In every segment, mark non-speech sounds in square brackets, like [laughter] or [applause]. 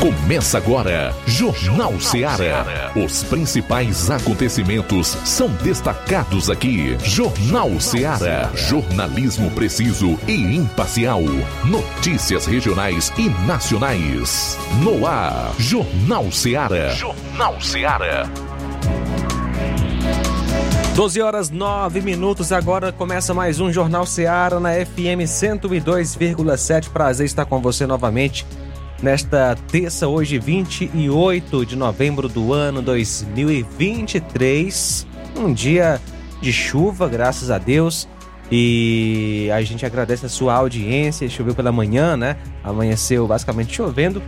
Começa agora, Jornal Ceará. Os principais acontecimentos são destacados aqui. Jornal Ceará. Jornalismo preciso e imparcial. Notícias regionais e nacionais. No ar, Jornal Ceará. Jornal Ceará. 12 horas 9 minutos. Agora começa mais um Jornal Ceará na FM 102,7. Prazer estar com você novamente nesta terça, hoje 28 de novembro do ano 2023. Um dia de chuva, graças a Deus. E a gente agradece a sua audiência. Choveu pela manhã, né? Amanheceu basicamente chovendo.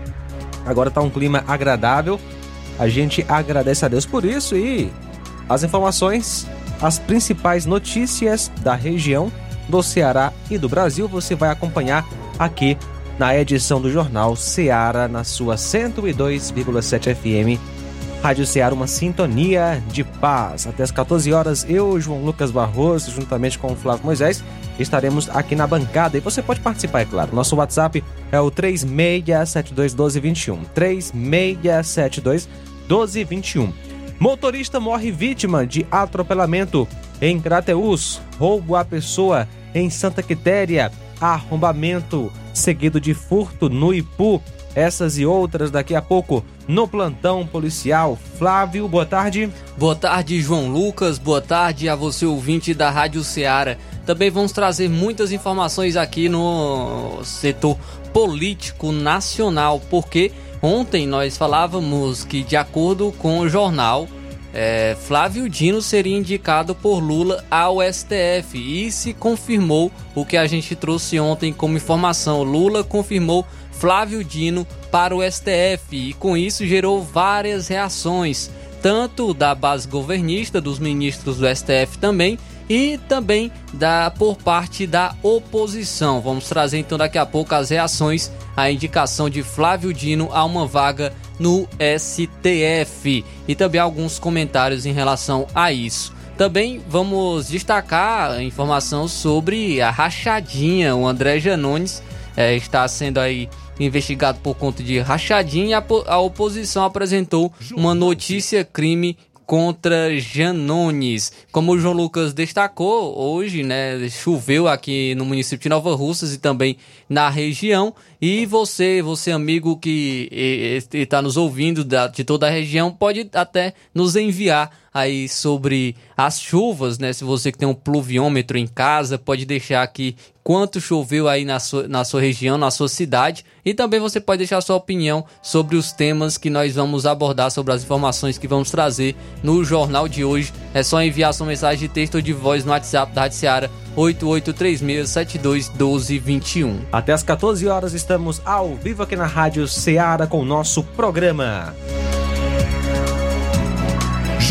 Agora tá um clima agradável. A gente agradece a Deus por isso e as informações, as principais notícias da região, do Ceará e do Brasil você vai acompanhar aqui na edição do Jornal Seara, na sua 102,7 FM. Rádio Seara, uma sintonia de paz. Até as 14 horas, eu, João Lucas Barroso, juntamente com o Flávio Moisés, estaremos aqui na bancada. E você pode participar, é claro. Nosso WhatsApp é o 36721221. 36721221. Motorista morre vítima de atropelamento em Crateus. Roubo à pessoa em Santa Quitéria. Arrombamento seguido de furto no Ipu. Essas e outras daqui a pouco no plantão policial. Flávio, boa tarde. Boa tarde, João Lucas. Boa tarde a você, ouvinte da Rádio Ceará. Também vamos trazer muitas informações aqui no setor político nacional, porque ontem nós falávamos que, de acordo com o jornal, é, Flávio Dino seria indicado por Lula ao STF e se confirmou o que a gente trouxe ontem como informação. Lula confirmou Flávio Dino para o STF e com isso gerou várias reações, tanto da base governista, dos ministros do STF também, e também da por parte da oposição. Vamos trazer então daqui a pouco as reações à indicação de Flávio Dino a uma vaga no STF e também alguns comentários em relação a isso. Também vamos destacar a informação sobre a rachadinha. O André Janones é, está sendo aí investigado por conta de rachadinha e a, a oposição apresentou uma notícia crime contra Janones. Como o João Lucas destacou, hoje, né, choveu aqui no município de Nova Russas e também na região. E você, você amigo que está nos ouvindo da, de toda a região, pode até nos enviar aí sobre as chuvas, né? Se você que tem um pluviômetro em casa, pode deixar aqui quanto choveu aí na sua, na sua região, na sua cidade. E também você pode deixar sua opinião sobre os temas que nós vamos abordar, sobre as informações que vamos trazer no jornal de hoje. É só enviar sua mensagem de texto ou de voz no WhatsApp da Rádio Seara 8836721221. Até as 14 horas estamos ao vivo aqui na Rádio Ceará com o nosso programa.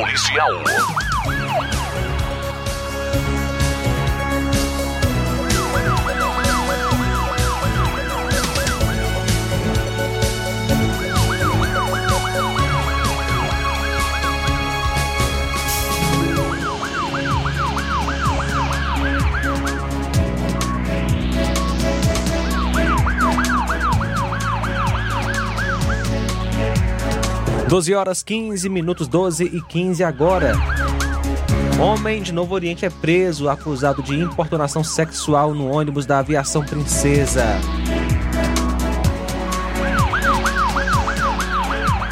policial. 12 horas 15 minutos, 12 e 15 agora. Homem de Novo Oriente é preso acusado de importunação sexual no ônibus da Aviação Princesa.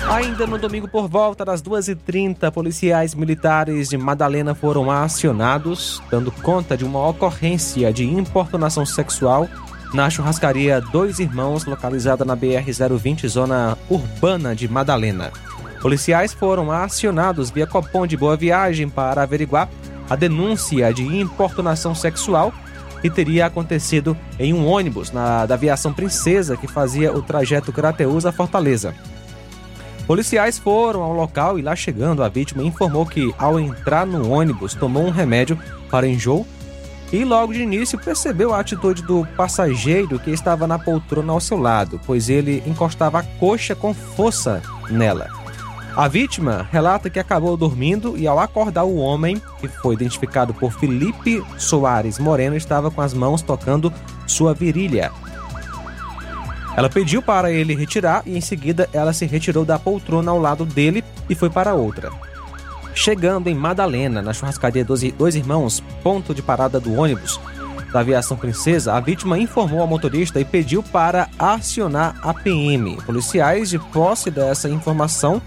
Ainda no domingo, por volta das 2h30, policiais militares de Madalena foram acionados, dando conta de uma ocorrência de importunação sexual na churrascaria Dois Irmãos, localizada na BR-020, zona urbana de Madalena. Policiais foram acionados via Copom de Boa Viagem para averiguar a denúncia de importunação sexual que teria acontecido em um ônibus na, da aviação Princesa que fazia o trajeto Crateus a Fortaleza. Policiais foram ao local e lá chegando a vítima informou que ao entrar no ônibus tomou um remédio para enjoo e logo de início percebeu a atitude do passageiro que estava na poltrona ao seu lado, pois ele encostava a coxa com força nela. A vítima relata que acabou dormindo e, ao acordar, o homem, que foi identificado por Felipe Soares Moreno, estava com as mãos tocando sua virilha. Ela pediu para ele retirar e, em seguida, ela se retirou da poltrona ao lado dele e foi para outra. Chegando em Madalena, na churrascaria dos Dois Irmãos, ponto de parada do ônibus da aviação Princesa, a vítima informou ao motorista e pediu para acionar a PM. Policiais, de posse dessa informação,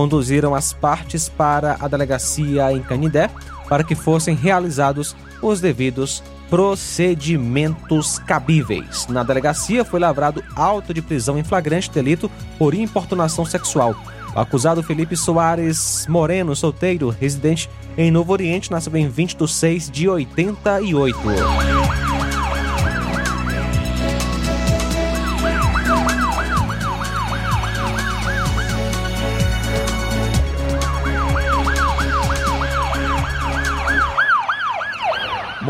conduziram as partes para a delegacia em Canidé para que fossem realizados os devidos procedimentos cabíveis. Na delegacia foi lavrado auto de prisão em flagrante delito por importunação sexual. O acusado Felipe Soares Moreno, solteiro, residente em Novo Oriente, nasceu em 20 de 6 de 88.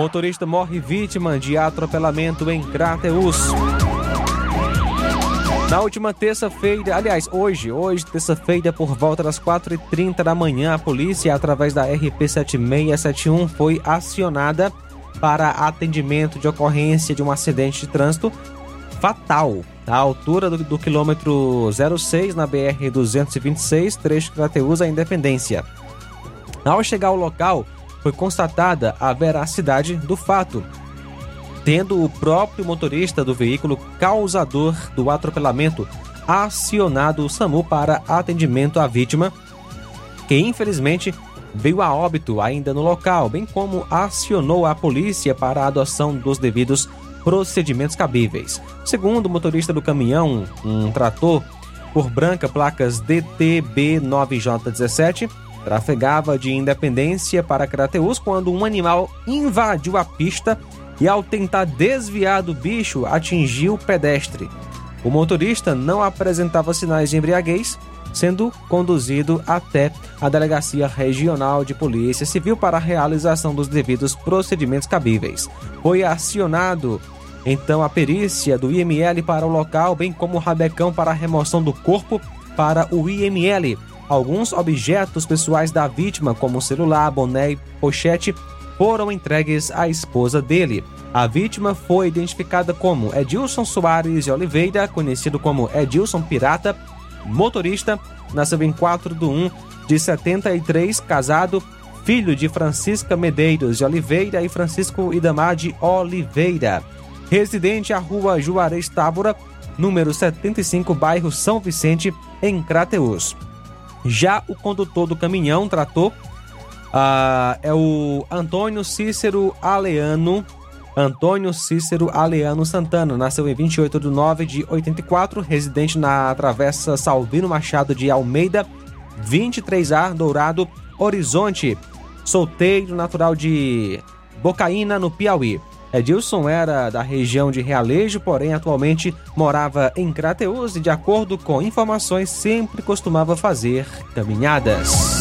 Motorista morre vítima de atropelamento em Crateus. Na última terça-feira, aliás, hoje, hoje, terça-feira, por volta das 4h30 da manhã, a polícia, através da RP 7671, foi acionada para atendimento de ocorrência de um acidente de trânsito fatal à altura do, do quilômetro 06 na BR 226, trecho Crateus à Independência. Ao chegar ao local, foi constatada a veracidade do fato, tendo o próprio motorista do veículo causador do atropelamento acionado o SAMU para atendimento à vítima, que infelizmente veio a óbito ainda no local, bem como acionou a polícia para a adoção dos devidos procedimentos cabíveis. Segundo o motorista do caminhão, um trator por branca placas DTB9J17, trafegava de Independência para Crateus quando um animal invadiu a pista e, ao tentar desviar do bicho, atingiu o pedestre. O motorista não apresentava sinais de embriaguez, sendo conduzido até a Delegacia Regional de Polícia Civil para a realização dos devidos procedimentos cabíveis. Foi acionado então a perícia do IML para o local, bem como o rabecão para a remoção do corpo para o IML alguns objetos pessoais da vítima, como celular, boné e pochete, foram entregues à esposa dele. A vítima foi identificada como Edilson Soares de Oliveira, conhecido como Edilson Pirata, motorista, nasceu em 4 de 1 de 73, casado, filho de Francisca Medeiros de Oliveira e Francisco Idamar de Oliveira. Residente à rua Juarez Tábora, número 75, bairro São Vicente, em Crateus. Já o condutor do caminhão trator uh, é o Antônio Cícero Aleano. Antônio Cícero Aleano Santana, nasceu em 28 de 9 de 84, residente na Travessa Salvino Machado de Almeida, 23A, Dourado, Horizonte, solteiro natural de Bocaína, no Piauí. Edilson era da região de Realejo, porém atualmente morava em Crateus e, de acordo com informações, sempre costumava fazer caminhadas.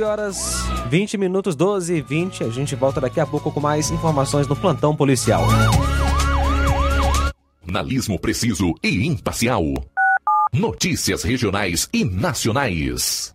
12 horas 20 minutos, 12 e 20. A gente volta daqui a pouco com mais informações no plantão policial. Analismo preciso e imparcial. Notícias regionais e nacionais.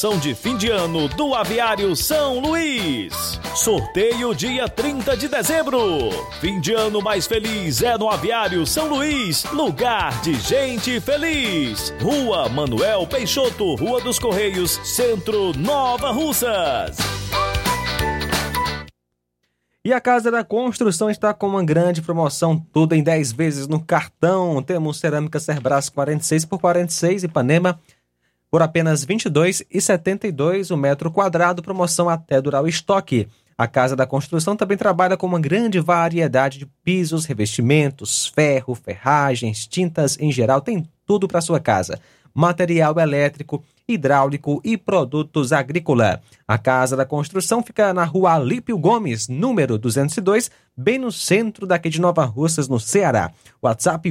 promoção de fim de ano do Aviário São Luís. Sorteio dia 30 de dezembro. Fim de ano mais feliz é no Aviário São Luís, lugar de gente feliz. Rua Manuel Peixoto, Rua dos Correios, Centro Nova Russas. E a Casa da Construção está com uma grande promoção, tudo em 10 vezes no cartão. Temos cerâmica Cerbras 46 por 46 Ipanema por apenas R$ 22,72 o metro quadrado, promoção até durar o estoque. A Casa da Construção também trabalha com uma grande variedade de pisos, revestimentos, ferro, ferragens, tintas em geral, tem tudo para sua casa. Material elétrico, hidráulico e produtos agrícola. A Casa da Construção fica na rua Alípio Gomes, número 202, bem no centro daqui de Nova Russas, no Ceará. WhatsApp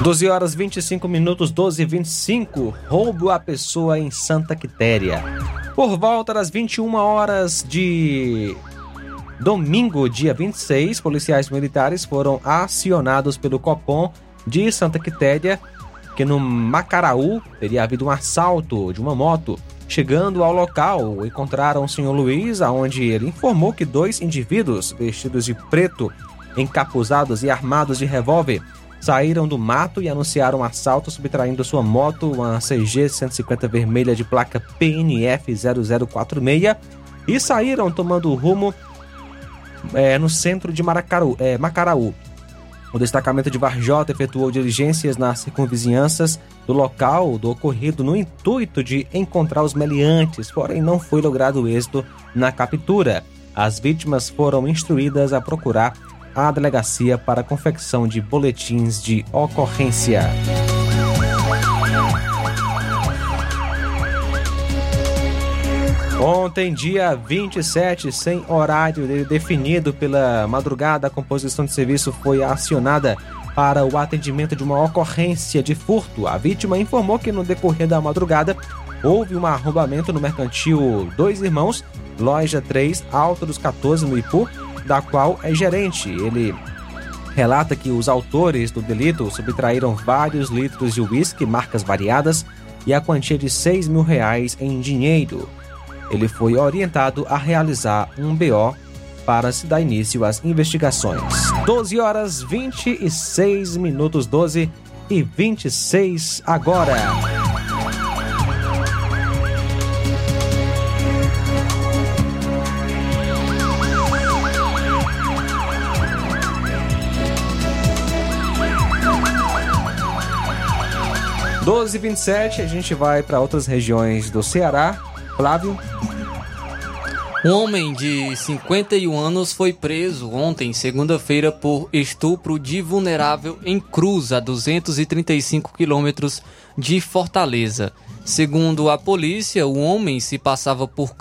12 horas 25 minutos, 12 e 25. Roubo a pessoa em Santa Quitéria. Por volta das 21 horas de domingo, dia 26, policiais militares foram acionados pelo Copom de Santa Quitéria, que no Macaraú teria havido um assalto de uma moto. Chegando ao local, encontraram o senhor Luiz, aonde ele informou que dois indivíduos vestidos de preto, encapuzados e armados de revólver saíram do mato e anunciaram um assalto subtraindo sua moto, uma CG 150 vermelha de placa PNF 0046 e saíram tomando rumo é, no centro de Maracaru, é, Macaraú. O destacamento de Varjota efetuou diligências nas circunvizinhanças do local do ocorrido no intuito de encontrar os meliantes, porém não foi logrado êxito na captura. As vítimas foram instruídas a procurar à delegacia para confecção de boletins de ocorrência. Ontem, dia 27, sem horário definido pela madrugada, a composição de serviço foi acionada para o atendimento de uma ocorrência de furto. A vítima informou que no decorrer da madrugada houve um arrombamento no mercantil Dois Irmãos, loja 3, Alto dos 14, no Ipu, da qual é gerente. Ele relata que os autores do delito subtraíram vários litros de uísque, marcas variadas, e a quantia de 6 mil reais em dinheiro. Ele foi orientado a realizar um BO para se dar início às investigações. 12 horas 26 minutos 12 e 26 agora. 12 e 27 a gente vai para outras regiões do Ceará. Flávio. Um homem de 51 anos foi preso ontem, segunda-feira, por estupro de vulnerável em Cruz, a 235 quilômetros de Fortaleza. Segundo a polícia, o homem se passava por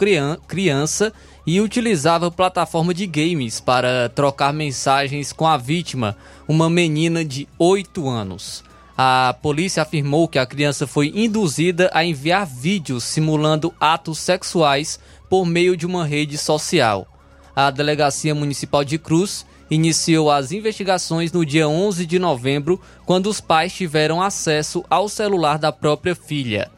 criança e utilizava plataforma de games para trocar mensagens com a vítima, uma menina de 8 anos. A polícia afirmou que a criança foi induzida a enviar vídeos simulando atos sexuais por meio de uma rede social. A Delegacia Municipal de Cruz iniciou as investigações no dia 11 de novembro, quando os pais tiveram acesso ao celular da própria filha.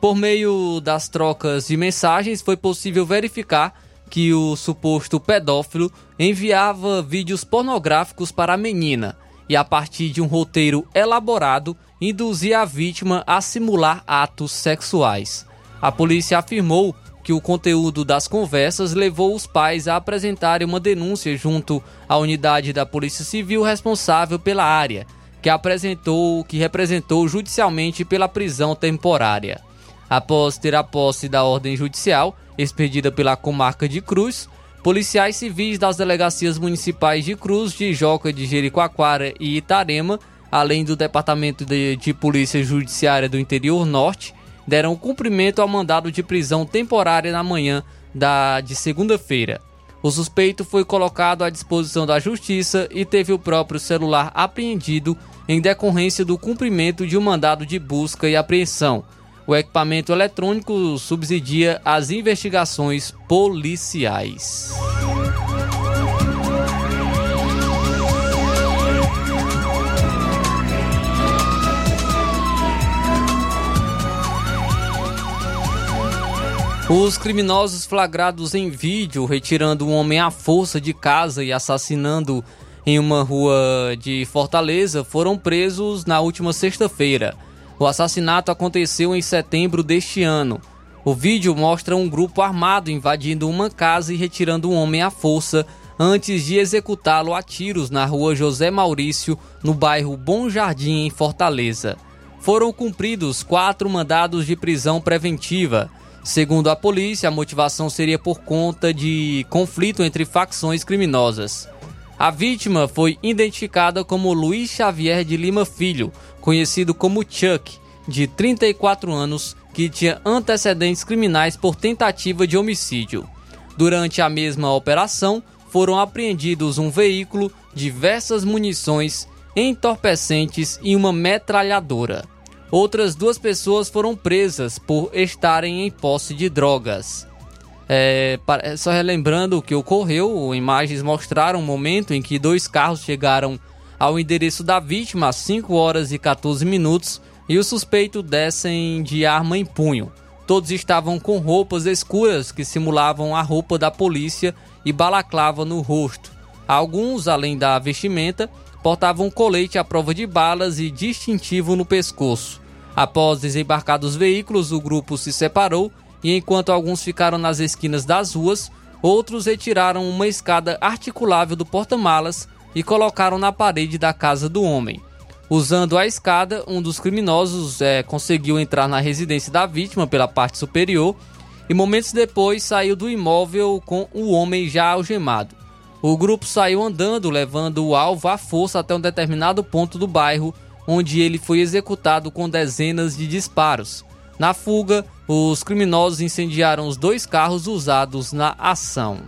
Por meio das trocas de mensagens, foi possível verificar que o suposto pedófilo enviava vídeos pornográficos para a menina e, a partir de um roteiro elaborado, induzia a vítima a simular atos sexuais. A polícia afirmou que o conteúdo das conversas levou os pais a apresentarem uma denúncia junto à unidade da Polícia Civil responsável pela área, que apresentou que representou judicialmente pela prisão temporária. Após ter a posse da ordem judicial, expedida pela comarca de Cruz, policiais civis das delegacias municipais de Cruz, de Joca, de Jericoacoara e Itarema, além do Departamento de, de Polícia Judiciária do Interior Norte, deram cumprimento ao mandado de prisão temporária na manhã da, de segunda-feira. O suspeito foi colocado à disposição da justiça e teve o próprio celular apreendido em decorrência do cumprimento de um mandado de busca e apreensão. O equipamento eletrônico subsidia as investigações policiais. Os criminosos flagrados em vídeo retirando um homem à força de casa e assassinando em uma rua de Fortaleza foram presos na última sexta-feira. O assassinato aconteceu em setembro deste ano. O vídeo mostra um grupo armado invadindo uma casa e retirando um homem à força antes de executá-lo a tiros na rua José Maurício, no bairro Bom Jardim, em Fortaleza. Foram cumpridos quatro mandados de prisão preventiva. Segundo a polícia, a motivação seria por conta de conflito entre facções criminosas. A vítima foi identificada como Luiz Xavier de Lima Filho, conhecido como Chuck, de 34 anos, que tinha antecedentes criminais por tentativa de homicídio. Durante a mesma operação, foram apreendidos um veículo, diversas munições, entorpecentes e uma metralhadora. Outras duas pessoas foram presas por estarem em posse de drogas. É, só relembrando o que ocorreu, imagens mostraram o momento em que dois carros chegaram ao endereço da vítima às 5 horas e 14 minutos e o suspeito descem de arma em punho. Todos estavam com roupas escuras que simulavam a roupa da polícia e balaclava no rosto. Alguns, além da vestimenta, portavam colete à prova de balas e distintivo no pescoço. Após desembarcar dos veículos, o grupo se separou e enquanto alguns ficaram nas esquinas das ruas, outros retiraram uma escada articulável do porta-malas e colocaram na parede da casa do homem. Usando a escada, um dos criminosos é, conseguiu entrar na residência da vítima pela parte superior e momentos depois saiu do imóvel com o homem já algemado. O grupo saiu andando, levando o alvo à força até um determinado ponto do bairro, onde ele foi executado com dezenas de disparos. Na fuga, os criminosos incendiaram os dois carros usados na ação.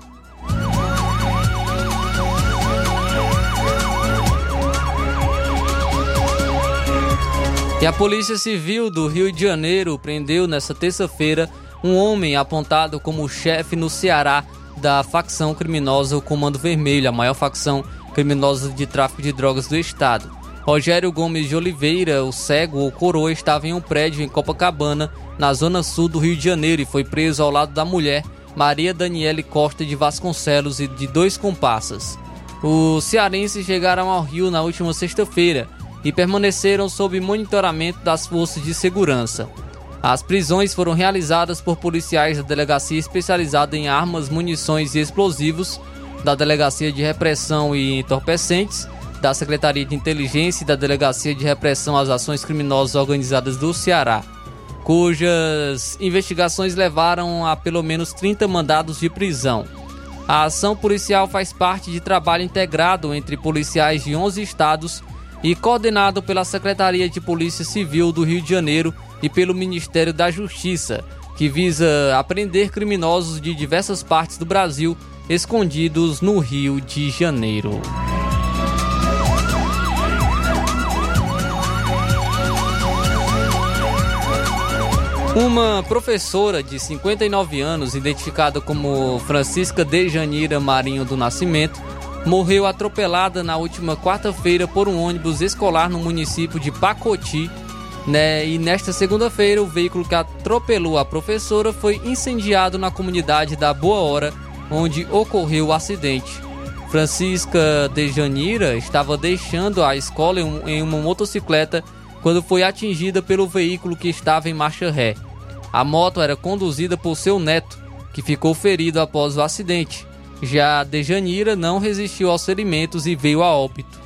E a Polícia Civil do Rio de Janeiro prendeu nesta terça-feira um homem apontado como chefe no Ceará da facção criminosa o Comando Vermelho, a maior facção criminosa de tráfico de drogas do estado. Rogério Gomes de Oliveira, o cego ou coroa, estava em um prédio em Copacabana, na zona sul do Rio de Janeiro, e foi preso ao lado da mulher Maria Daniele Costa de Vasconcelos e de dois comparsas. Os cearenses chegaram ao Rio na última sexta-feira e permaneceram sob monitoramento das forças de segurança. As prisões foram realizadas por policiais da Delegacia Especializada em Armas, Munições e Explosivos, da Delegacia de Repressão e Entorpecentes, da Secretaria de Inteligência e da Delegacia de Repressão às Ações Criminosas Organizadas do Ceará, cujas investigações levaram a pelo menos 30 mandados de prisão. A ação policial faz parte de trabalho integrado entre policiais de 11 estados e coordenado pela Secretaria de Polícia Civil do Rio de Janeiro e pelo Ministério da Justiça, que visa apreender criminosos de diversas partes do Brasil escondidos no Rio de Janeiro. Uma professora de 59 anos, identificada como Francisca Dejanira Marinho do Nascimento, morreu atropelada na última quarta-feira por um ônibus escolar no município de Pacoti, né? E nesta segunda-feira, o veículo que atropelou a professora foi incendiado na comunidade da Boa Hora, onde ocorreu o acidente. Francisca Dejanira estava deixando a escola em uma motocicleta quando foi atingida pelo veículo que estava em marcha ré. A moto era conduzida por seu neto, que ficou ferido após o acidente. Já Dejanira não resistiu aos ferimentos e veio a óbito.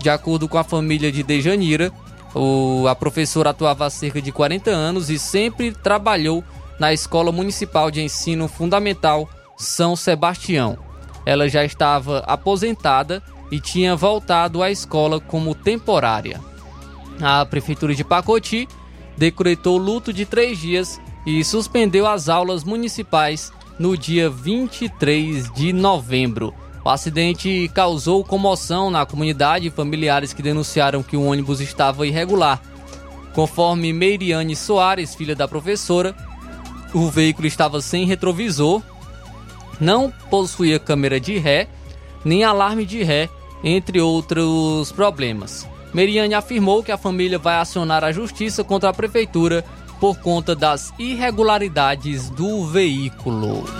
De acordo com a família de Dejanira, o, a professora atuava há cerca de 40 anos e sempre trabalhou na Escola Municipal de Ensino Fundamental São Sebastião. Ela já estava aposentada e tinha voltado à escola como temporária. A Prefeitura de Pacoti decretou luto de três dias e suspendeu as aulas municipais no dia 23 de novembro. O acidente causou comoção na comunidade e familiares que denunciaram que o ônibus estava irregular. Conforme Meiriane Soares, filha da professora, o veículo estava sem retrovisor, não possuía câmera de ré, nem alarme de ré, entre outros problemas. Meriane afirmou que a família vai acionar a justiça contra a prefeitura por conta das irregularidades do veículo.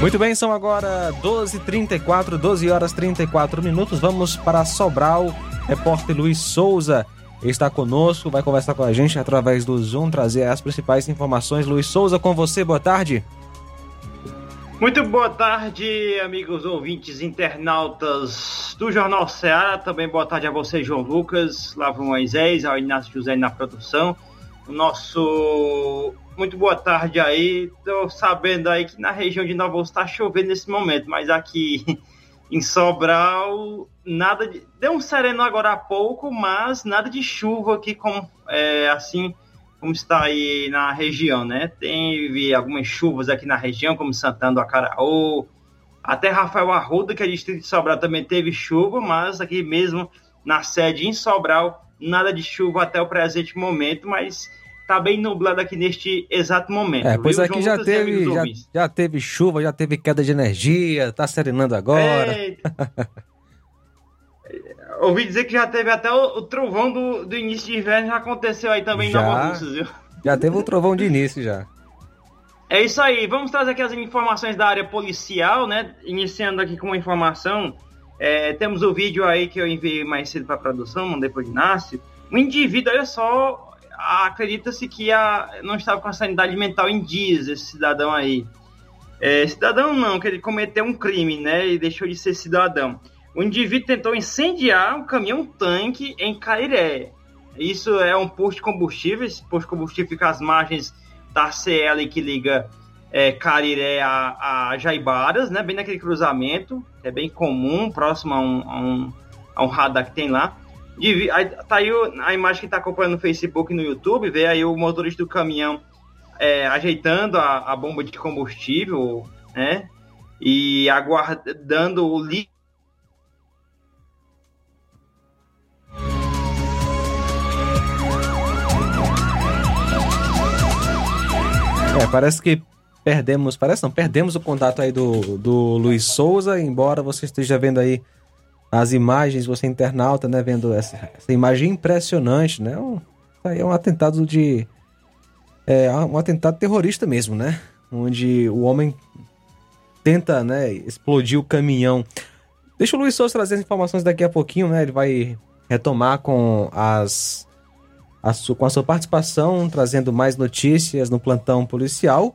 Muito bem, são agora 12h34, 12 horas 34 minutos. Vamos para Sobral. Repórter Luiz Souza está conosco, vai conversar com a gente através do Zoom, trazer as principais informações. Luiz Souza, com você, boa tarde. Muito boa tarde, amigos ouvintes internautas do Jornal Ceará. Também boa tarde a você, João Lucas, Lavo Moisés, ao Inácio José na produção. O nosso muito boa tarde aí. Tô sabendo aí que na região de Nova Osso tá chovendo nesse momento, mas aqui [laughs] em Sobral, nada de. Deu um sereno agora há pouco, mas nada de chuva aqui, como, é, assim como está aí na região, né? Teve algumas chuvas aqui na região, como Santana do Acaraú, até Rafael Arruda, que é distrito de Sobral, também teve chuva, mas aqui mesmo na sede em Sobral, nada de chuva até o presente momento, mas tá bem nublado aqui neste exato momento. É, pois viu, aqui já teve, já, já, teve chuva, já teve queda de energia, tá serenando agora. Ouvi dizer que já teve até o, o trovão do, do, início de inverno, já aconteceu aí também já, Nova Russas, viu? Já teve o trovão de início já. É isso aí, vamos trazer aqui as informações da área policial, né? Iniciando aqui com uma informação. É, temos o vídeo aí que eu enviei mais cedo para a produção, mandei para o Inácio. Um indivíduo, olha só, acredita-se que a, não estava com a sanidade mental em dias, esse cidadão aí. É, cidadão não, que ele cometeu um crime, né? E deixou de ser cidadão. O indivíduo tentou incendiar um caminhão-tanque em Cairé. Isso é um posto de combustível. Esse posto de combustível fica às margens da CL que liga é, Cariré a, a Jaibaras, né? Bem naquele cruzamento. É bem comum, próximo a um, a um, a um radar que tem lá. De, aí, tá aí a imagem que está acompanhando no Facebook e no YouTube, vê aí o motorista do caminhão é, ajeitando a, a, bomba de combustível, né? E aguardando o líquido. É, parece que perdemos, parece não, perdemos o contato aí do, do Luiz Souza, embora você esteja vendo aí as imagens, você internauta, né, vendo essa, essa imagem impressionante, né? Um, aí é um atentado de é um atentado terrorista mesmo, né? Onde o homem tenta, né, explodir o caminhão. Deixa o Luiz Souza trazer as informações daqui a pouquinho, né? Ele vai retomar com as a sua, com a sua participação, trazendo mais notícias no plantão policial.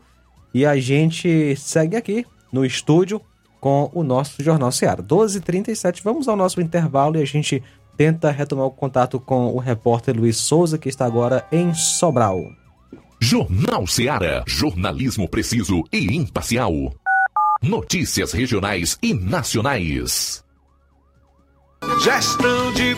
E a gente segue aqui no estúdio com o nosso Jornal Seara. 12h37, vamos ao nosso intervalo e a gente tenta retomar o contato com o repórter Luiz Souza, que está agora em Sobral. Jornal Seara. Jornalismo preciso e imparcial. Notícias regionais e nacionais. Gestão de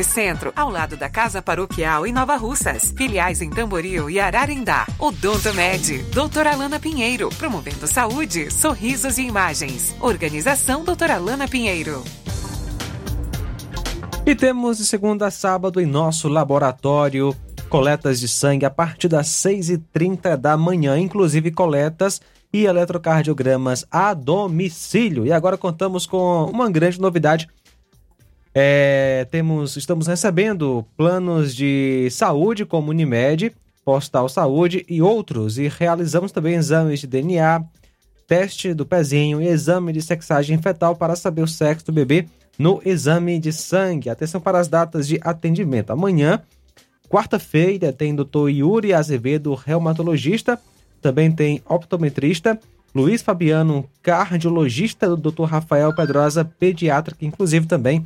Centro, ao lado da Casa Paroquial em Nova Russas. Filiais em Tamboril e Ararindá. Odonto Med, doutora Alana Pinheiro, promovendo saúde, sorrisos e imagens. Organização doutora Alana Pinheiro. E temos de segunda a sábado em nosso laboratório coletas de sangue a partir das 6h30 da manhã, inclusive coletas e eletrocardiogramas a domicílio. E agora contamos com uma grande novidade é, temos, estamos recebendo planos de saúde como Unimed, Postal Saúde e outros, e realizamos também exames de DNA, teste do pezinho e exame de sexagem fetal para saber o sexo do bebê no exame de sangue. Atenção para as datas de atendimento. Amanhã, quarta-feira, tem Dr. Yuri Azevedo, reumatologista, também tem optometrista, Luiz Fabiano, cardiologista, do Dr. Rafael Pedrosa, pediatra, que inclusive também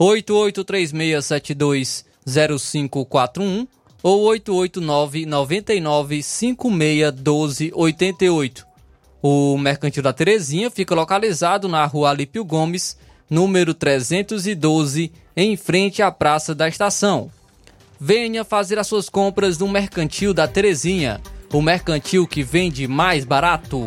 8836720541 ou 889-99561288. O Mercantil da Terezinha fica localizado na rua Alípio Gomes, número 312, em frente à Praça da Estação. Venha fazer as suas compras no Mercantil da Terezinha, o mercantil que vende mais barato.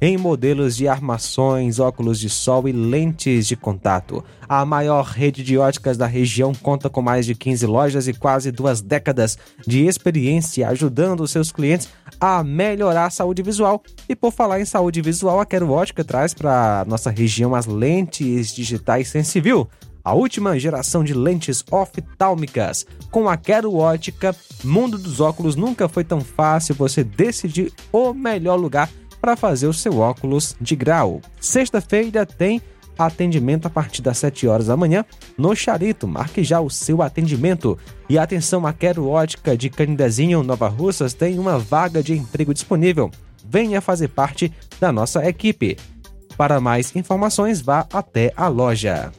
em modelos de armações, óculos de sol e lentes de contato. A maior rede de óticas da região conta com mais de 15 lojas e quase duas décadas de experiência ajudando seus clientes a melhorar a saúde visual. E por falar em saúde visual, a Quero Ótica traz para nossa região as lentes digitais Sensivil a última geração de lentes oftálmicas. Com a Quero Ótica, mundo dos óculos nunca foi tão fácil você decidir o melhor lugar para fazer o seu óculos de grau. Sexta-feira tem atendimento a partir das 7 horas da manhã no Charito. Marque já o seu atendimento. E atenção, a Quero Ótica de Canidezinho, Nova Russas, tem uma vaga de emprego disponível. Venha fazer parte da nossa equipe. Para mais informações, vá até a loja.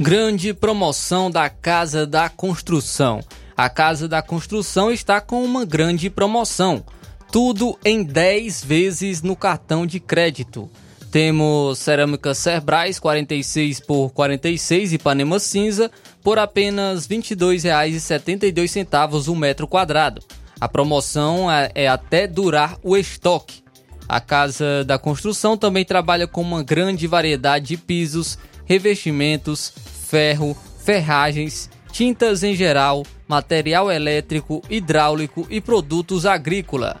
Grande promoção da Casa da Construção. A Casa da Construção está com uma grande promoção. Tudo em 10 vezes no cartão de crédito. Temos cerâmica Cerbrais 46 por 46 Ipanema cinza por apenas R$ 22,72 o metro quadrado. A promoção é, é até durar o estoque. A Casa da Construção também trabalha com uma grande variedade de pisos, revestimentos, ferro, ferragens, tintas em geral, material elétrico, hidráulico e produtos agrícola.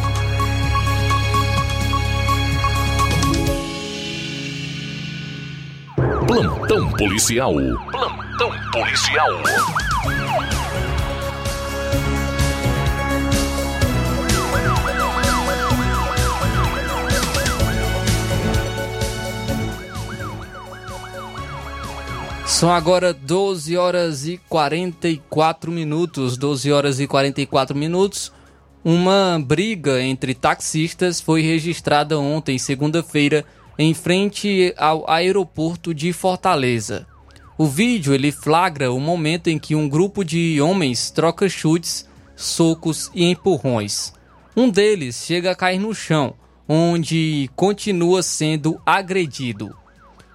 Plantão policial. Plantão policial. São agora 12 horas e 44 minutos. 12 horas e 44 minutos. Uma briga entre taxistas foi registrada ontem, segunda-feira, em frente ao aeroporto de Fortaleza. O vídeo ele flagra o momento em que um grupo de homens troca chutes, socos e empurrões. Um deles chega a cair no chão, onde continua sendo agredido.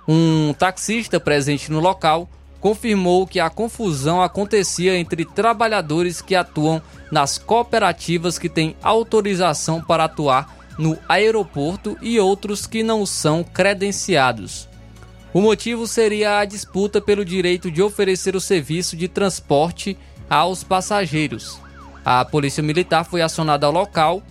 Um taxista presente no local confirmou que a confusão acontecia entre trabalhadores que atuam nas cooperativas que têm autorização para atuar no aeroporto e outros que não são credenciados. O motivo seria a disputa pelo direito de oferecer o serviço de transporte aos passageiros. A Polícia Militar foi acionada ao local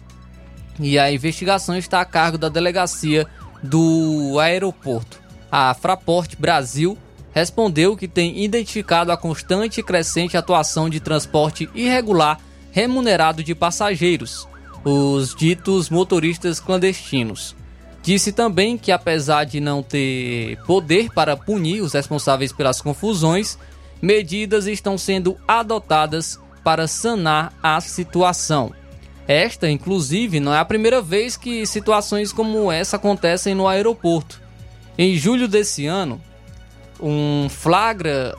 e a investigação está a cargo da delegacia do aeroporto. A Fraport Brasil respondeu que tem identificado a constante e crescente atuação de transporte irregular remunerado de passageiros, os ditos motoristas clandestinos. Disse também que, apesar de não ter poder para punir os responsáveis pelas confusões, medidas estão sendo adotadas para sanar a situação. Esta, inclusive, não é a primeira vez que situações como essa acontecem no aeroporto. Em julho desse ano, um flagra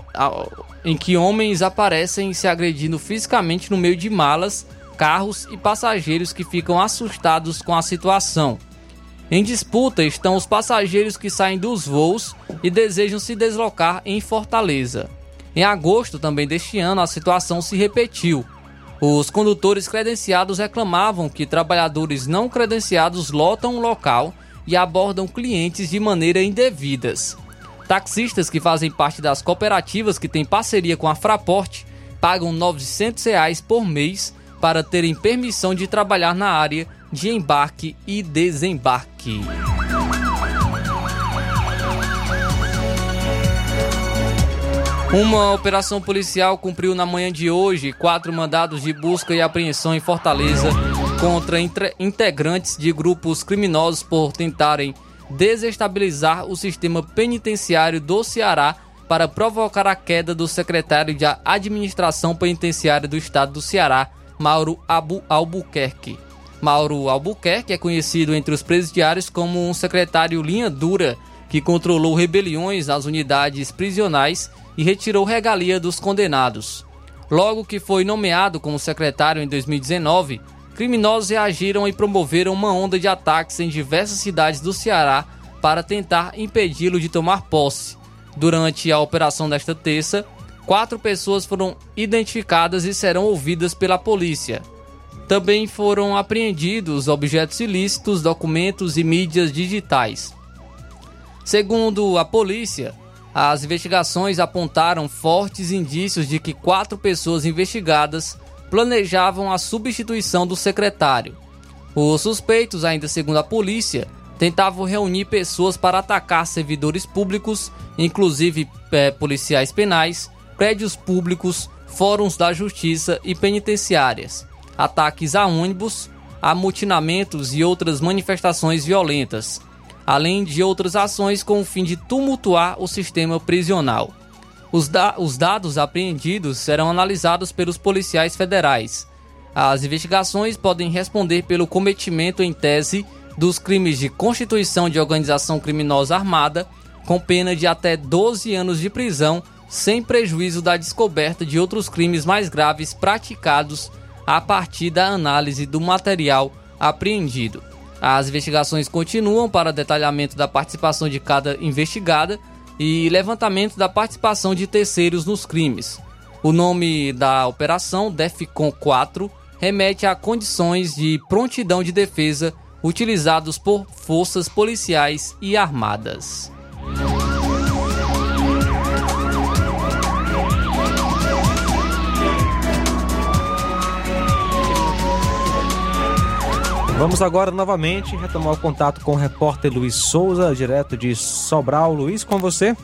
em que homens aparecem se agredindo fisicamente no meio de malas, carros e passageiros que ficam assustados com a situação. Em disputa estão os passageiros que saem dos voos e desejam se deslocar em Fortaleza. Em agosto também deste ano, a situação se repetiu. Os condutores credenciados reclamavam que trabalhadores não credenciados lotam o local e abordam clientes de maneira indevidas. Taxistas que fazem parte das cooperativas que têm parceria com a Fraport pagam 900 reais por mês para terem permissão de trabalhar na área de embarque e desembarque. Uma operação policial cumpriu na manhã de hoje quatro mandados de busca e apreensão em Fortaleza contra integrantes de grupos criminosos por tentarem desestabilizar o sistema penitenciário do Ceará para provocar a queda do secretário de Administração Penitenciária do Estado do Ceará, Mauro Abu Albuquerque. Mauro Albuquerque é conhecido entre os presidiários como um secretário linha dura que controlou rebeliões nas unidades prisionais e retirou regalia dos condenados. Logo que foi nomeado como secretário em 2019, criminosos reagiram e promoveram uma onda de ataques em diversas cidades do Ceará para tentar impedi-lo de tomar posse. Durante a operação desta terça, quatro pessoas foram identificadas e serão ouvidas pela polícia. Também foram apreendidos objetos ilícitos, documentos e mídias digitais. Segundo a polícia, as investigações apontaram fortes indícios de que quatro pessoas investigadas planejavam a substituição do secretário. Os suspeitos, ainda segundo a polícia, tentavam reunir pessoas para atacar servidores públicos, inclusive é, policiais penais, prédios públicos, fóruns da justiça e penitenciárias, ataques a ônibus, amotinamentos e outras manifestações violentas, além de outras ações com o fim de tumultuar o sistema prisional. Os, da os dados apreendidos serão analisados pelos policiais federais. As investigações podem responder pelo cometimento em tese dos crimes de constituição de organização criminosa armada, com pena de até 12 anos de prisão, sem prejuízo da descoberta de outros crimes mais graves praticados a partir da análise do material apreendido. As investigações continuam para detalhamento da participação de cada investigada e levantamento da participação de terceiros nos crimes. O nome da operação, DEFCON 4, remete a condições de prontidão de defesa utilizados por forças policiais e armadas. Vamos agora novamente retomar o contato com o repórter Luiz Souza, direto de Sobral. Luiz, com você.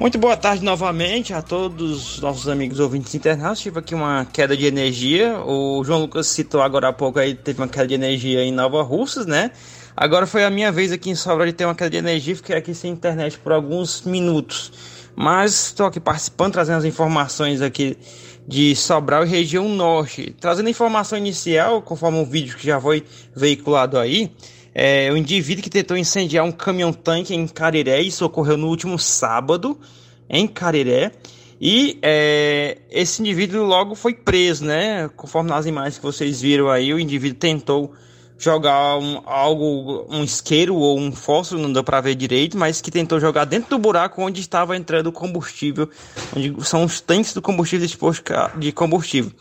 Muito boa tarde novamente a todos os nossos amigos ouvintes internados. Tive aqui uma queda de energia. O João Lucas citou agora há pouco aí, teve uma queda de energia em Nova Russas, né? Agora foi a minha vez aqui em Sobral de ter uma queda de energia. Fiquei aqui sem internet por alguns minutos. Mas estou aqui participando, trazendo as informações aqui de Sobral e região norte. Trazendo informação inicial, conforme um vídeo que já foi veiculado aí, é, o indivíduo que tentou incendiar um caminhão-tanque em Cariré, isso ocorreu no último sábado, em Cariré, e é, esse indivíduo logo foi preso, né? Conforme nas imagens que vocês viram aí, o indivíduo tentou jogar um, algo, um isqueiro ou um fósforo, não deu para ver direito, mas que tentou jogar dentro do buraco onde estava entrando o combustível, onde são os tanques do combustível de combustível.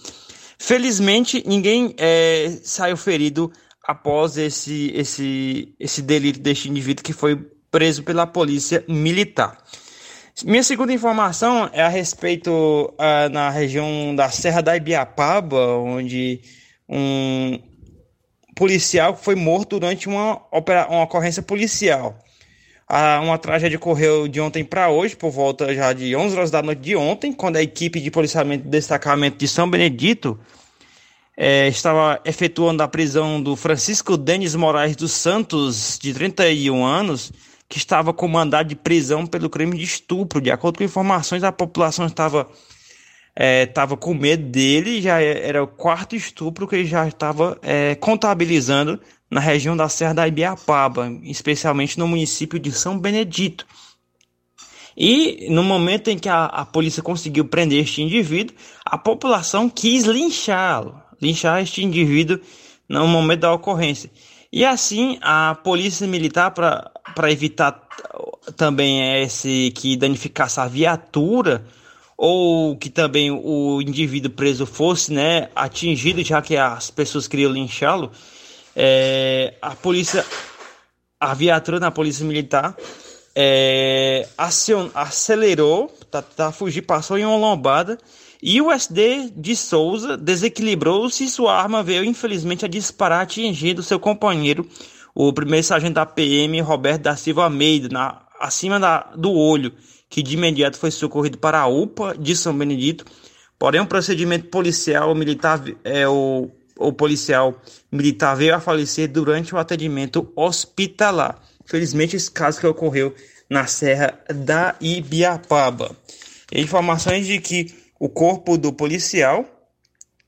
Felizmente, ninguém é, saiu ferido após esse, esse, esse delito deste indivíduo que foi preso pela polícia militar. Minha segunda informação é a respeito uh, na região da Serra da Ibiapaba, onde um, policial foi morto durante uma, uma ocorrência policial. Uma tragédia ocorreu de ontem para hoje, por volta já de 11 horas da noite de ontem, quando a equipe de policiamento do destacamento de São Benedito é, estava efetuando a prisão do Francisco Denis Moraes dos Santos, de 31 anos, que estava com mandado de prisão pelo crime de estupro. De acordo com informações, a população estava estava é, com medo dele, já é, era o quarto estupro que ele já estava é, contabilizando na região da Serra da Ibiapaba, especialmente no município de São Benedito. E no momento em que a, a polícia conseguiu prender este indivíduo, a população quis linchá-lo, linchar este indivíduo no momento da ocorrência. E assim, a polícia militar, para evitar também esse que danificasse a viatura, ou que também o indivíduo preso fosse né, atingido, já que as pessoas queriam linchá-lo, é, a polícia, a viatura da polícia militar é, acion, acelerou, tá, tá fugir, passou em uma lombada e o SD de Souza desequilibrou-se e sua arma veio infelizmente a disparar, atingindo seu companheiro, o primeiro sargento da PM, Roberto da Silva Almeida, na, acima da, do olho que de imediato foi socorrido para a UPA de São Benedito. Porém, um procedimento policial militar, é, o, o policial militar veio a falecer durante o atendimento hospitalar. Felizmente, esse caso que ocorreu na Serra da Ibiapaba. Informações de que o corpo do policial,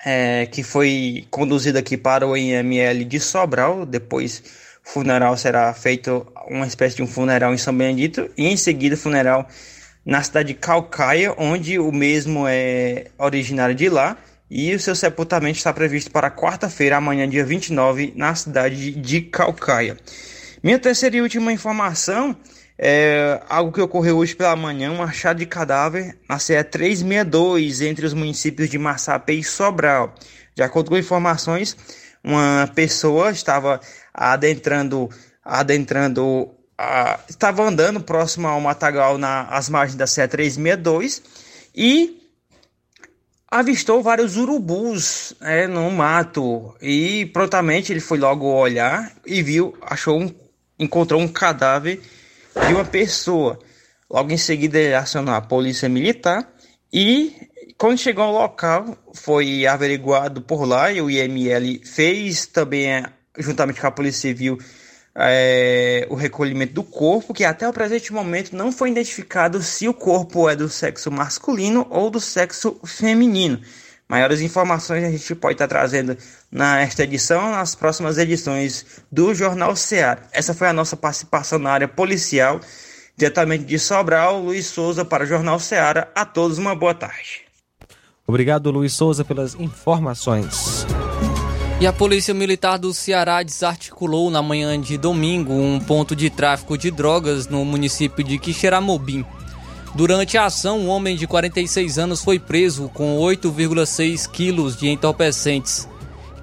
é, que foi conduzido aqui para o IML de Sobral, depois funeral será feito uma espécie de um funeral em São Benedito e em seguida funeral na cidade de Calcaia, onde o mesmo é originário de lá e o seu sepultamento está previsto para quarta-feira, amanhã, dia 29, na cidade de Calcaia. Minha terceira e última informação é algo que ocorreu hoje pela manhã, um achado de cadáver na CE 362 entre os municípios de Massapé e Sobral. De acordo com informações, uma pessoa estava adentrando, adentrando, a, estava andando próximo ao matagal nas margens da CE 362 e avistou vários urubus né, no mato e prontamente ele foi logo olhar e viu, achou um, encontrou um cadáver de uma pessoa. Logo em seguida ele acionou a polícia militar e quando chegou ao local, foi averiguado por lá e o IML fez também, juntamente com a Polícia Civil, é, o recolhimento do corpo, que até o presente momento não foi identificado se o corpo é do sexo masculino ou do sexo feminino. Maiores informações a gente pode estar trazendo nesta edição, nas próximas edições do Jornal Ceará. Essa foi a nossa participação na área policial, diretamente de Sobral, Luiz Souza para o Jornal Ceará. A todos uma boa tarde. Obrigado, Luiz Souza, pelas informações. E a Polícia Militar do Ceará desarticulou na manhã de domingo um ponto de tráfico de drogas no município de Quixeramobim. Durante a ação, um homem de 46 anos foi preso com 8,6 quilos de entorpecentes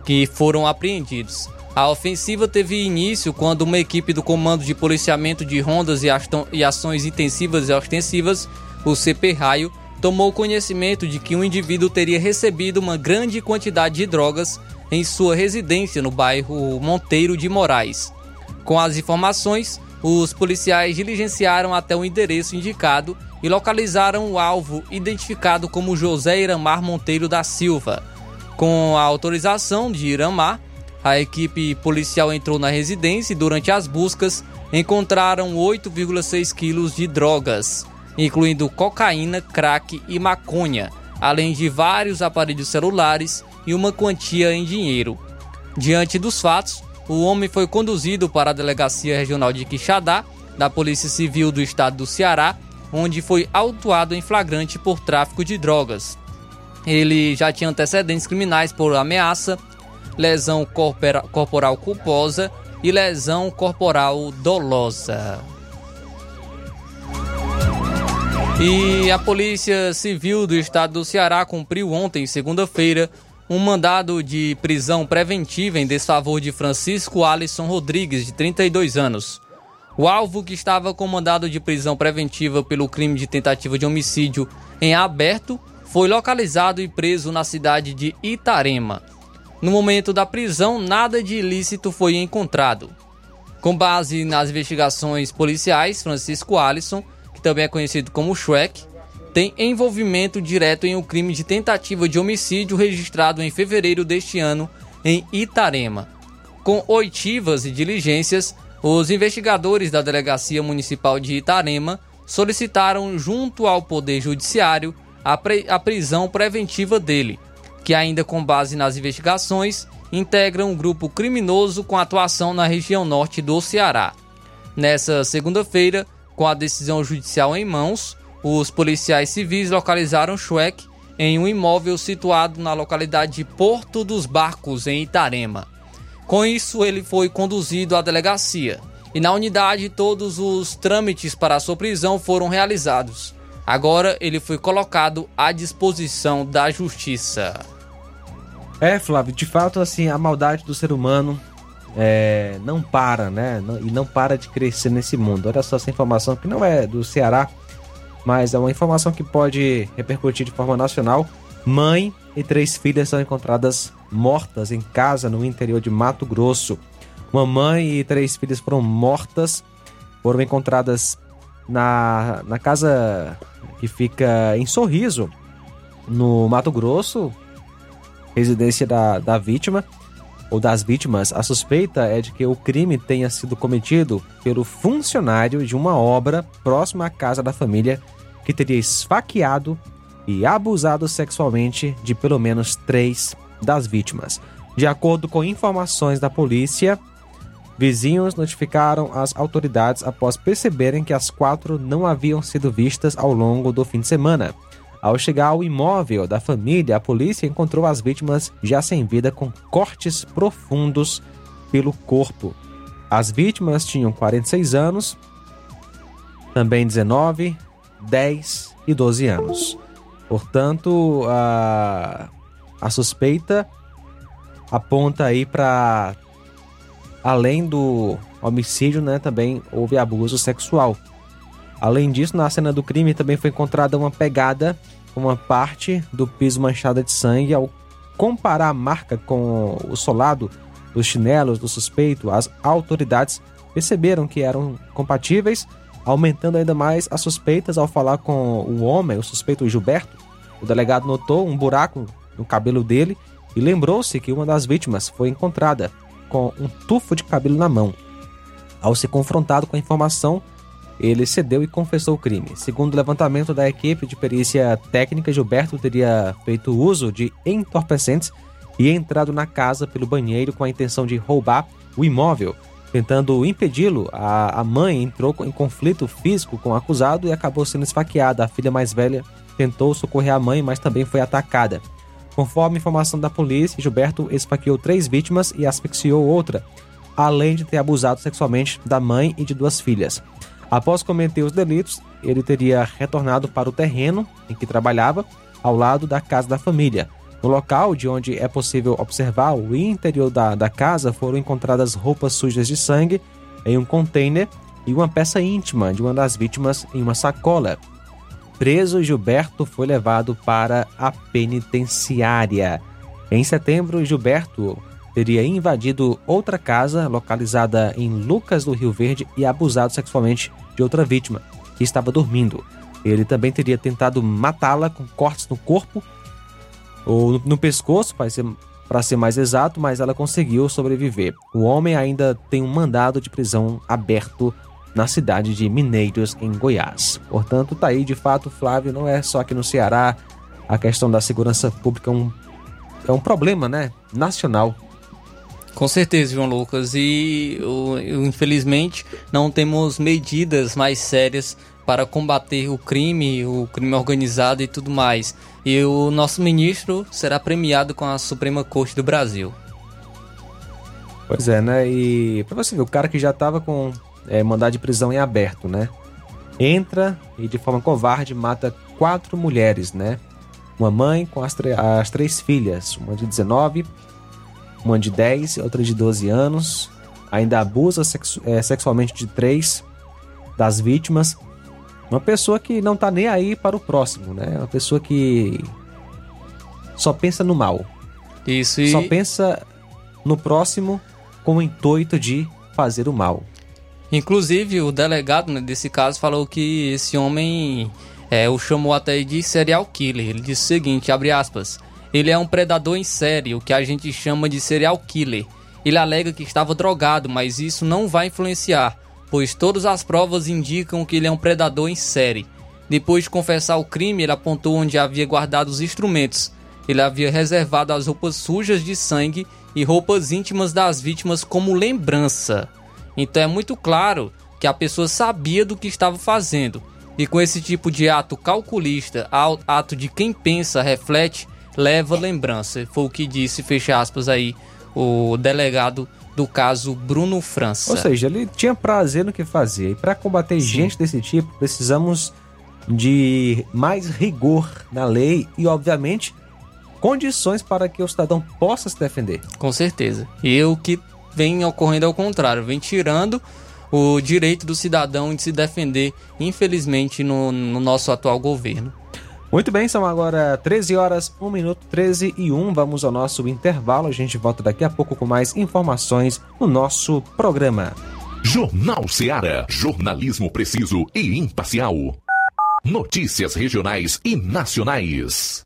que foram apreendidos. A ofensiva teve início quando uma equipe do Comando de Policiamento de Rondas e Ações Intensivas e Ostensivas, o CP Raio, tomou conhecimento de que um indivíduo teria recebido uma grande quantidade de drogas em sua residência no bairro Monteiro de Moraes. Com as informações, os policiais diligenciaram até o endereço indicado e localizaram o alvo identificado como José Iramar Monteiro da Silva. Com a autorização de Iramar, a equipe policial entrou na residência e durante as buscas encontraram 8,6 quilos de drogas, incluindo cocaína, crack e maconha, além de vários aparelhos celulares e uma quantia em dinheiro. Diante dos fatos, o homem foi conduzido para a Delegacia Regional de Quixadá, da Polícia Civil do Estado do Ceará, onde foi autuado em flagrante por tráfico de drogas. Ele já tinha antecedentes criminais por ameaça, lesão corporal culposa e lesão corporal dolosa. E a Polícia Civil do Estado do Ceará cumpriu ontem, segunda-feira, um mandado de prisão preventiva em desfavor de Francisco Alisson Rodrigues, de 32 anos. O alvo, que estava com mandado de prisão preventiva pelo crime de tentativa de homicídio em aberto, foi localizado e preso na cidade de Itarema. No momento da prisão, nada de ilícito foi encontrado. Com base nas investigações policiais, Francisco Alisson, também é conhecido como Shrek, tem envolvimento direto em um crime de tentativa de homicídio registrado em fevereiro deste ano em Itarema. Com oitivas e diligências, os investigadores da Delegacia Municipal de Itarema solicitaram, junto ao Poder Judiciário, a, a prisão preventiva dele, que, ainda com base nas investigações, integra um grupo criminoso com atuação na região norte do Ceará. Nessa segunda-feira, com a decisão judicial em mãos, os policiais civis localizaram Schweck em um imóvel situado na localidade de Porto dos Barcos, em Itarema. Com isso, ele foi conduzido à delegacia e na unidade todos os trâmites para sua prisão foram realizados. Agora ele foi colocado à disposição da justiça. É, Flávio, de fato, assim, a maldade do ser humano é, não para, né? e não para de crescer nesse mundo. Olha só essa informação que não é do Ceará, mas é uma informação que pode repercutir de forma nacional. Mãe e três filhas são encontradas mortas em casa no interior de Mato Grosso. Uma mãe e três filhas foram mortas, foram encontradas na, na casa que fica em Sorriso, no Mato Grosso, residência da, da vítima ou das vítimas. A suspeita é de que o crime tenha sido cometido pelo funcionário de uma obra próxima à casa da família que teria esfaqueado e abusado sexualmente de pelo menos três das vítimas. De acordo com informações da polícia, vizinhos notificaram as autoridades após perceberem que as quatro não haviam sido vistas ao longo do fim de semana. Ao chegar ao imóvel da família, a polícia encontrou as vítimas já sem vida com cortes profundos pelo corpo. As vítimas tinham 46 anos, também 19, 10 e 12 anos. Portanto, a, a suspeita aponta aí para além do homicídio, né, também houve abuso sexual. Além disso, na cena do crime também foi encontrada uma pegada uma parte do piso manchada de sangue. Ao comparar a marca com o solado dos chinelos do suspeito, as autoridades perceberam que eram compatíveis aumentando ainda mais as suspeitas ao falar com o homem, o suspeito Gilberto, O delegado notou um buraco no cabelo dele e lembrou-se que uma das vítimas foi encontrada com um tufo de cabelo na mão. Ao ser confrontado com a informação, ele cedeu e confessou o crime. Segundo o levantamento da equipe de perícia técnica, Gilberto teria feito uso de entorpecentes e entrado na casa pelo banheiro com a intenção de roubar o imóvel. Tentando impedi-lo, a, mãe entrou em conflito físico com o acusado e acabou sendo esfaqueada. A filha mais velha tentou socorrer a mãe, mas também foi atacada. Conforme informação da polícia, Gilberto esfaqueou três vítimas e asfixiou outra, além de ter abusado sexualmente da mãe e de duas filhas. Após cometer os delitos, ele teria retornado para o terreno em que trabalhava, ao lado da casa da família. No local de onde é possível observar o interior da, da casa foram encontradas roupas sujas de sangue em um container e uma peça íntima de uma das vítimas em uma sacola. Preso, Gilberto foi levado para a penitenciária. Em setembro, Gilberto teria invadido outra casa localizada em Lucas do Rio Verde e abusado sexualmente de outra vítima que estava dormindo. Ele também teria tentado matá-la com cortes no corpo ou no pescoço, para ser, ser mais exato, mas ela conseguiu sobreviver. O homem ainda tem um mandado de prisão aberto na cidade de Mineiros, em Goiás. Portanto, tá aí, de fato, Flávio, não é só aqui no Ceará, a questão da segurança pública é um, é um problema, né, nacional. Com certeza, João Lucas, e infelizmente não temos medidas mais sérias para combater o crime, o crime organizado e tudo mais. E o nosso ministro será premiado com a Suprema Corte do Brasil. Pois é, né? E pra você ver, o cara que já tava com é, mandado de prisão em aberto, né? Entra e de forma covarde mata quatro mulheres, né? Uma mãe com as, as três filhas, uma de 19, uma de 10 e outra de 12 anos. Ainda abusa sexu é, sexualmente de três das vítimas. Uma pessoa que não tá nem aí para o próximo, né? Uma pessoa que só pensa no mal. Isso e... Só pensa no próximo com o intuito de fazer o mal. Inclusive, o delegado né, desse caso falou que esse homem é, o chamou até de serial killer. Ele disse o seguinte, abre aspas, ele é um predador em série, o que a gente chama de serial killer. Ele alega que estava drogado, mas isso não vai influenciar, pois todas as provas indicam que ele é um predador em série. Depois de confessar o crime, ele apontou onde havia guardado os instrumentos. Ele havia reservado as roupas sujas de sangue e roupas íntimas das vítimas como lembrança. Então é muito claro que a pessoa sabia do que estava fazendo. E com esse tipo de ato calculista, ato de quem pensa, reflete, leva lembrança. Foi o que disse, fecha aspas aí, o delegado do caso Bruno França. Ou seja, ele tinha prazer no que fazia. E para combater Sim. gente desse tipo, precisamos de mais rigor na lei e, obviamente, condições para que o cidadão possa se defender. Com certeza. E o que vem ocorrendo ao contrário, vem tirando o direito do cidadão de se defender, infelizmente, no, no nosso atual governo. Muito bem, são agora 13 horas, 1 minuto, 13 e 1. Vamos ao nosso intervalo. A gente volta daqui a pouco com mais informações no nosso programa. Jornal Seara. Jornalismo preciso e imparcial. Notícias regionais e nacionais.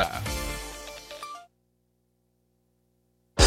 Yeah.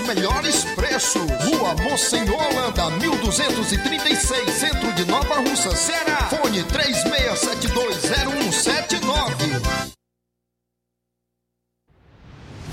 os melhores preços. Rua Monsenhor Holanda, 1236, centro de Nova Russa, Ceará. Fone 36720179.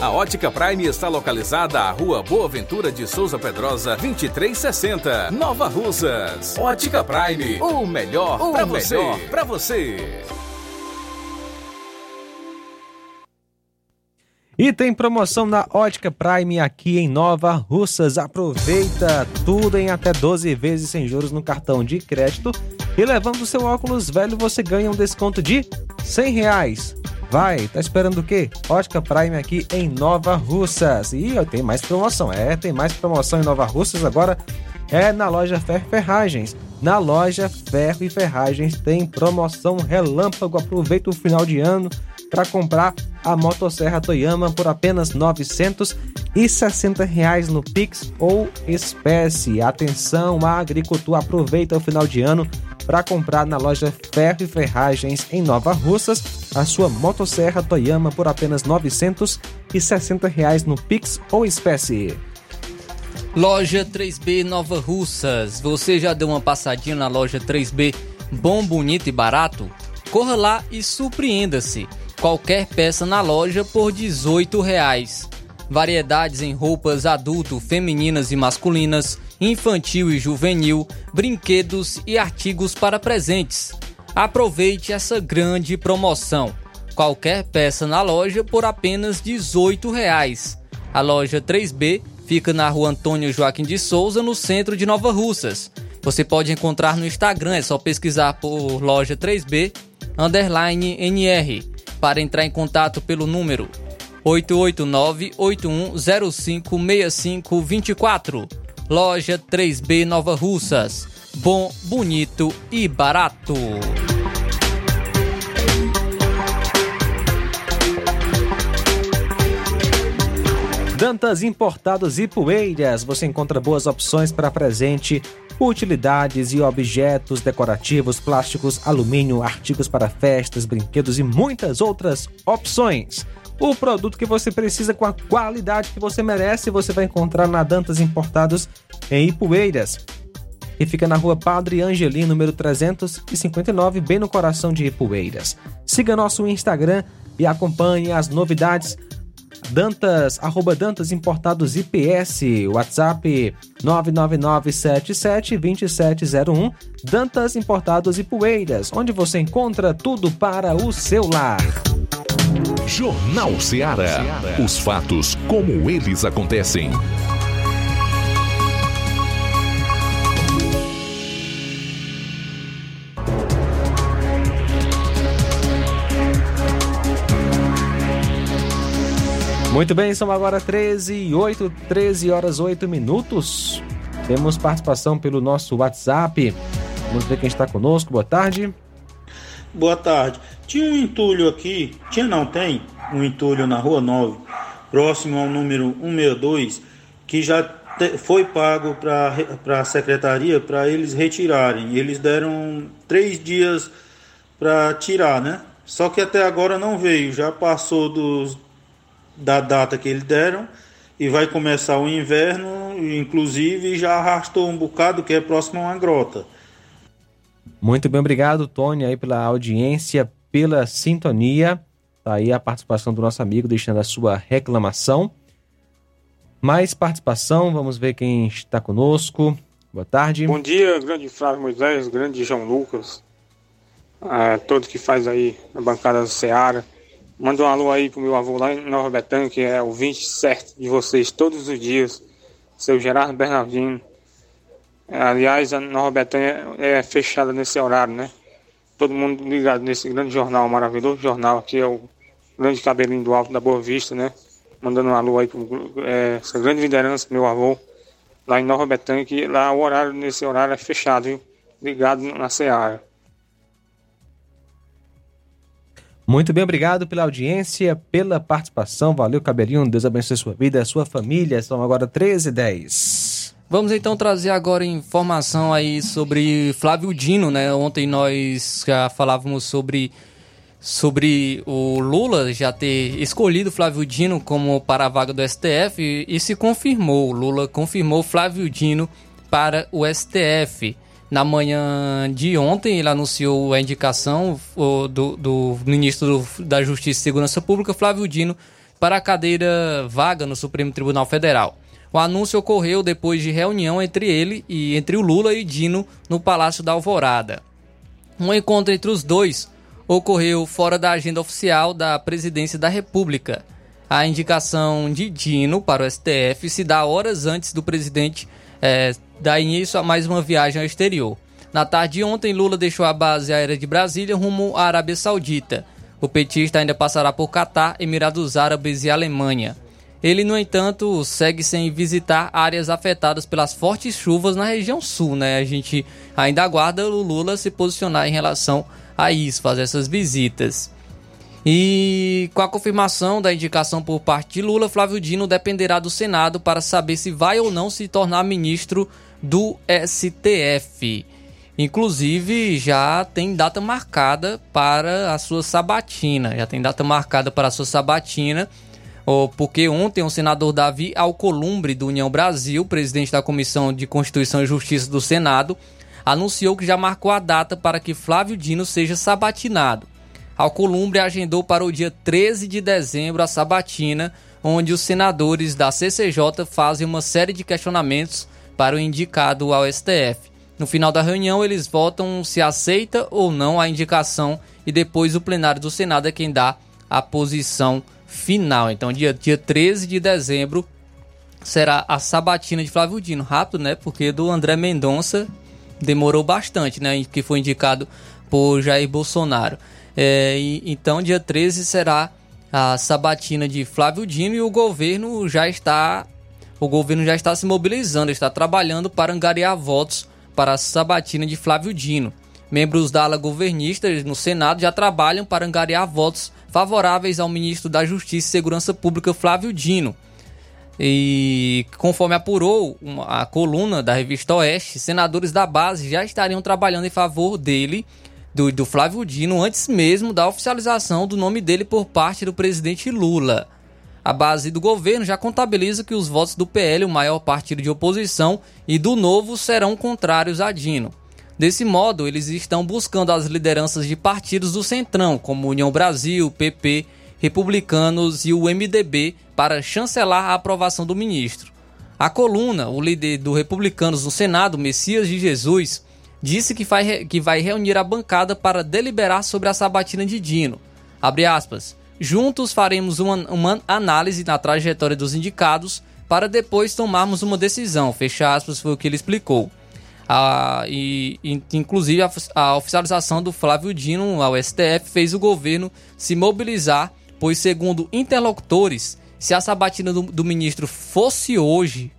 A Ótica Prime está localizada à Rua Boa Ventura de Souza Pedrosa, 2360, Nova Russas. Ótica Prime, o melhor para você. Para você. E tem promoção na Ótica Prime aqui em Nova Russas. Aproveita tudo em até 12 vezes sem juros no cartão de crédito. E levando o seu óculos velho, você ganha um desconto de 100 reais. Vai, tá esperando o quê? Ótica Prime aqui em Nova Russas. E tem mais promoção. É, tem mais promoção em Nova Russas agora. É na loja Ferro Ferragens. Na loja Ferro e Ferragens tem promoção relâmpago. Aproveita o final de ano para comprar a motosserra Toyama por apenas 960 reais no Pix ou espécie. Atenção, agricultor, aproveita o final de ano para comprar na loja Ferro e Ferragens em Nova Russas a sua motosserra Toyama por apenas 960 reais no Pix ou espécie. Loja 3B Nova Russas. Você já deu uma passadinha na loja 3B Bom, Bonito e Barato? Corra lá e surpreenda-se. Qualquer peça na loja por 18 reais. Variedades em roupas adulto, femininas e masculinas, infantil e juvenil, brinquedos e artigos para presentes. Aproveite essa grande promoção. Qualquer peça na loja por apenas 18 reais. A loja 3B fica na rua Antônio Joaquim de Souza, no centro de Nova Russas. Você pode encontrar no Instagram, é só pesquisar por loja 3B underline NR. Para entrar em contato pelo número 889-8105-6524. Loja 3B Nova Russas. Bom, bonito e barato. Dantas Importados e Poeiras. Você encontra boas opções para presente, utilidades e objetos decorativos, plásticos, alumínio, artigos para festas, brinquedos e muitas outras opções. O produto que você precisa com a qualidade que você merece, você vai encontrar na Dantas Importados em Ipueiras, que fica na rua Padre Angelim, número 359, bem no coração de Ipueiras. Siga nosso Instagram e acompanhe as novidades. Dantas, arroba Dantas Importados IPS, WhatsApp 999772701, Dantas Importados e Poeiras, onde você encontra tudo para o seu lar. Jornal Ceará. Os fatos como eles acontecem. Muito bem, são agora 13 e 8, 13 horas 8 minutos. Temos participação pelo nosso WhatsApp. Vamos ver quem está conosco. Boa tarde. Boa tarde. Tinha um entulho aqui, tinha não tem, um entulho na Rua 9, próximo ao número 162, que já te, foi pago para a secretaria para eles retirarem. Eles deram três dias para tirar, né? Só que até agora não veio, já passou dos, da data que eles deram e vai começar o inverno, inclusive já arrastou um bocado que é próximo a uma grota. Muito bem, obrigado, Tony, aí pela audiência, pela sintonia. Tá aí a participação do nosso amigo deixando a sua reclamação. Mais participação, vamos ver quem está conosco. Boa tarde. Bom dia, grande Flávio Moisés, grande João Lucas, a todos que faz aí na bancada do Ceará. Manda um alô aí pro meu avô lá em Nova Betânia, que é o 20 certo de vocês todos os dias. Seu Gerardo Bernardino. Aliás, a Nova Betânia é fechada nesse horário, né? Todo mundo ligado nesse grande jornal, maravilhoso jornal, que é o grande cabelinho do alto da Boa Vista, né? Mandando um alô aí pro é, essa grande liderança, meu avô, lá em Nova Betânia, que lá o horário, nesse horário é fechado, viu? Ligado na Seara. Muito bem, obrigado pela audiência, pela participação. Valeu, Cabelinho. Deus abençoe sua vida, sua família. São agora 13 e 10. Vamos então trazer agora informação aí sobre Flávio Dino, né? Ontem nós já falávamos sobre, sobre o Lula já ter escolhido Flávio Dino como para a vaga do STF e, e se confirmou. Lula confirmou Flávio Dino para o STF. Na manhã de ontem, ele anunciou a indicação do, do ministro da Justiça e Segurança Pública, Flávio Dino, para a cadeira vaga no Supremo Tribunal Federal. O anúncio ocorreu depois de reunião entre ele e entre o Lula e Dino no Palácio da Alvorada. Um encontro entre os dois ocorreu fora da agenda oficial da Presidência da República. A indicação de Dino para o STF se dá horas antes do presidente é, dar início a mais uma viagem ao exterior. Na tarde de ontem, Lula deixou a base aérea de Brasília rumo à Arábia Saudita. O petista ainda passará por Catar, Emirados Árabes e Alemanha. Ele, no entanto, segue sem visitar áreas afetadas pelas fortes chuvas na região sul, né? A gente ainda aguarda o Lula se posicionar em relação a isso, fazer essas visitas. E com a confirmação da indicação por parte de Lula, Flávio Dino dependerá do Senado para saber se vai ou não se tornar ministro do STF. Inclusive, já tem data marcada para a sua sabatina. Já tem data marcada para a sua sabatina, porque ontem o senador Davi Alcolumbre, do União Brasil, presidente da Comissão de Constituição e Justiça do Senado, anunciou que já marcou a data para que Flávio Dino seja sabatinado. Alcolumbre agendou para o dia 13 de dezembro a sabatina, onde os senadores da CCJ fazem uma série de questionamentos para o indicado ao STF. No final da reunião, eles votam se aceita ou não a indicação e depois o plenário do Senado é quem dá a posição final. Então, dia, dia 13 de dezembro será a sabatina de Flávio Dino. Rápido, né? Porque do André Mendonça demorou bastante, né? Que foi indicado por Jair Bolsonaro. É, e, então, dia 13 será a sabatina de Flávio Dino e o governo já está o governo já está se mobilizando, está trabalhando para angariar votos para a sabatina de Flávio Dino. Membros da ala governista no Senado já trabalham para angariar votos favoráveis ao ministro da Justiça e Segurança Pública Flávio Dino. E conforme apurou a coluna da revista Oeste, senadores da base já estariam trabalhando em favor dele do, do Flávio Dino antes mesmo da oficialização do nome dele por parte do presidente Lula. A base do governo já contabiliza que os votos do PL, o maior partido de oposição, e do Novo serão contrários a Dino. Desse modo, eles estão buscando as lideranças de partidos do Centrão, como União Brasil, PP, Republicanos e o MDB, para chancelar a aprovação do ministro. A coluna, o líder do Republicanos no Senado, Messias de Jesus, disse que vai, que vai reunir a bancada para deliberar sobre a sabatina de Dino. Abre aspas. Juntos faremos uma, uma análise na trajetória dos indicados para depois tomarmos uma decisão. Fecha aspas, foi o que ele explicou. Ah, e, inclusive a, a, oficialização do Flávio Dino ao STF fez o governo se mobilizar, pois, segundo interlocutores, se a sabatina do, do ministro fosse hoje,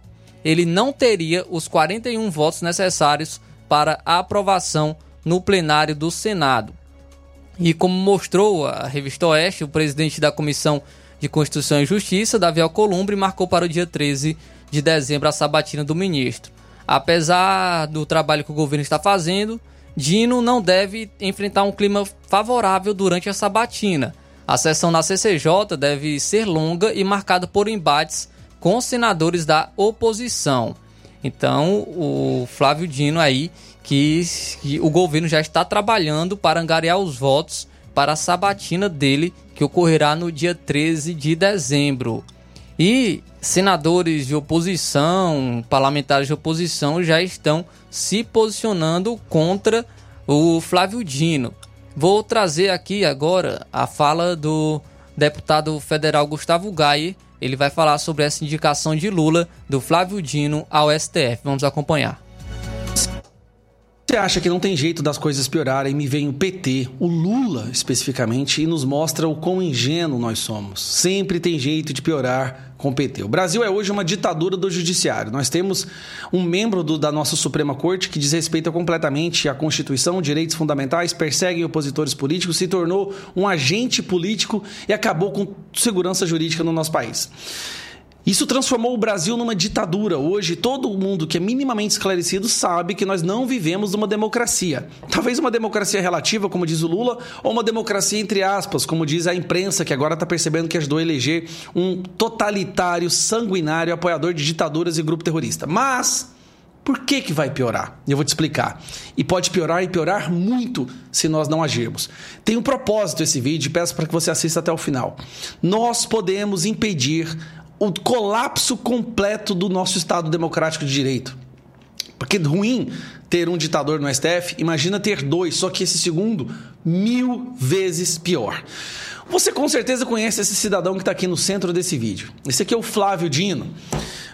ele não teria os 41 votos necessários para a aprovação no plenário do Senado. E como mostrou a revista Oeste, o presidente da Comissão de Constituição e Justiça, Davi Alcolumbre, marcou para o dia 13 de dezembro a sabatina do ministro. Apesar do trabalho que o governo está fazendo, Dino não deve enfrentar um clima favorável durante a sabatina. A sessão na CCJ deve ser longa e marcada por embates com senadores da oposição. Então, o Flávio Dino aí, que, que o governo já está trabalhando para angariar os votos para a sabatina dele, que ocorrerá no dia 13 de dezembro. E senadores de oposição, parlamentares de oposição já estão se posicionando contra o Flávio Dino. Vou trazer aqui agora a fala do deputado federal Gustavo Gaia. Ele vai falar sobre essa indicação de Lula do Flávio Dino ao STF. Vamos acompanhar. Você acha que não tem jeito das coisas piorarem? Me vem o PT, o Lula especificamente, e nos mostra o quão ingênuo nós somos. Sempre tem jeito de piorar com o PT. O Brasil é hoje uma ditadura do judiciário. Nós temos um membro do, da nossa Suprema Corte que desrespeita completamente a Constituição, direitos fundamentais, persegue opositores políticos, se tornou um agente político e acabou com segurança jurídica no nosso país. Isso transformou o Brasil numa ditadura. Hoje, todo mundo que é minimamente esclarecido sabe que nós não vivemos numa democracia. Talvez uma democracia relativa, como diz o Lula, ou uma democracia entre aspas, como diz a imprensa, que agora está percebendo que ajudou a eleger um totalitário, sanguinário, apoiador de ditaduras e grupo terrorista. Mas. Por que, que vai piorar? Eu vou te explicar. E pode piorar e piorar muito se nós não agirmos. Tem um propósito esse vídeo, peço para que você assista até o final. Nós podemos impedir o colapso completo do nosso Estado democrático de direito. Porque ruim ter um ditador no STF, imagina ter dois, só que esse segundo, mil vezes pior. Você com certeza conhece esse cidadão que está aqui no centro desse vídeo. Esse aqui é o Flávio Dino.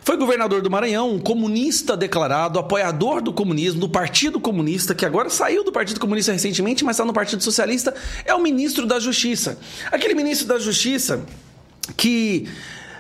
Foi governador do Maranhão, um comunista declarado, apoiador do comunismo, do Partido Comunista, que agora saiu do Partido Comunista recentemente, mas está no Partido Socialista. É o ministro da Justiça. Aquele ministro da Justiça que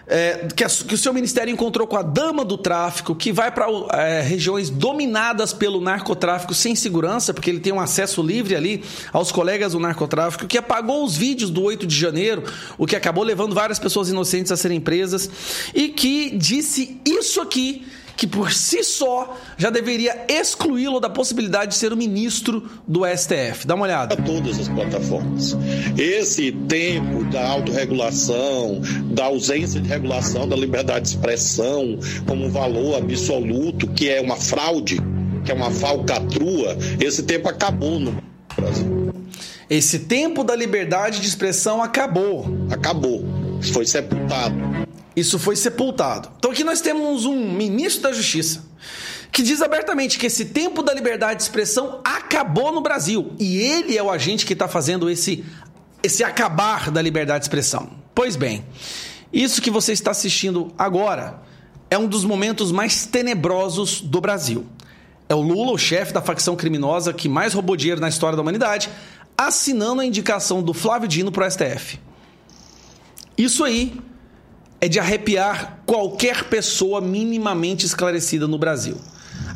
é, que, a, que, o seu ministério encontrou com a dama do tráfico, que vai para é, regiões dominadas pelo narcotráfico sem segurança, porque ele tem um acesso livre ali aos colegas do narcotráfico, que apagou os vídeos do 8 de janeiro, o que acabou levando várias pessoas inocentes a serem presas, e que disse isso aqui que por si só já deveria excluí-lo da possibilidade de ser o ministro do STF. Dá uma olhada. Todas as plataformas. Esse tempo da autorregulação, da ausência de regulação da liberdade de expressão como um valor absoluto, que é uma fraude, que é uma falcatrua, esse tempo acabou no Brasil. Esse tempo da liberdade de expressão acabou. Acabou. Foi sepultado isso foi sepultado. Então aqui nós temos um ministro da Justiça que diz abertamente que esse tempo da liberdade de expressão acabou no Brasil e ele é o agente que está fazendo esse esse acabar da liberdade de expressão. Pois bem, isso que você está assistindo agora é um dos momentos mais tenebrosos do Brasil. É o Lula, o chefe da facção criminosa que mais roubou dinheiro na história da humanidade, assinando a indicação do Flávio Dino para o STF. Isso aí é de arrepiar qualquer pessoa minimamente esclarecida no Brasil.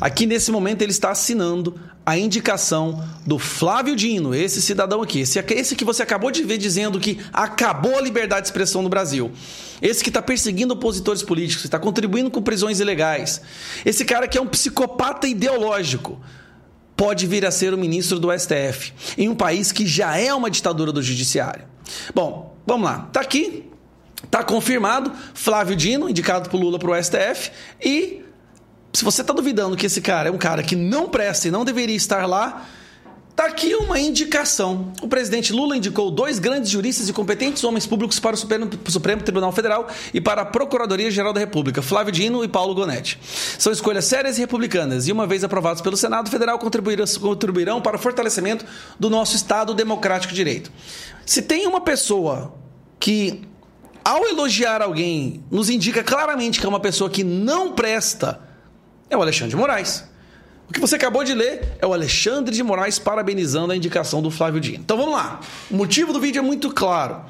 Aqui nesse momento ele está assinando a indicação do Flávio Dino, esse cidadão aqui, esse, esse que você acabou de ver dizendo que acabou a liberdade de expressão no Brasil. Esse que está perseguindo opositores políticos, está contribuindo com prisões ilegais. Esse cara que é um psicopata ideológico pode vir a ser o ministro do STF em um país que já é uma ditadura do judiciário. Bom, vamos lá. Tá aqui Tá confirmado, Flávio Dino, indicado por Lula para o STF, e se você está duvidando que esse cara é um cara que não presta e não deveria estar lá, Tá aqui uma indicação. O presidente Lula indicou dois grandes juristas e competentes homens públicos para o Supremo, Supremo Tribunal Federal e para a Procuradoria-Geral da República, Flávio Dino e Paulo Gonetti. São escolhas sérias e republicanas e, uma vez aprovados pelo Senado Federal, contribuirão, contribuirão para o fortalecimento do nosso Estado democrático de direito. Se tem uma pessoa que, ao elogiar alguém, nos indica claramente que é uma pessoa que não presta, é o Alexandre de Moraes. O que você acabou de ler é o Alexandre de Moraes parabenizando a indicação do Flávio Dino. Então vamos lá. O motivo do vídeo é muito claro.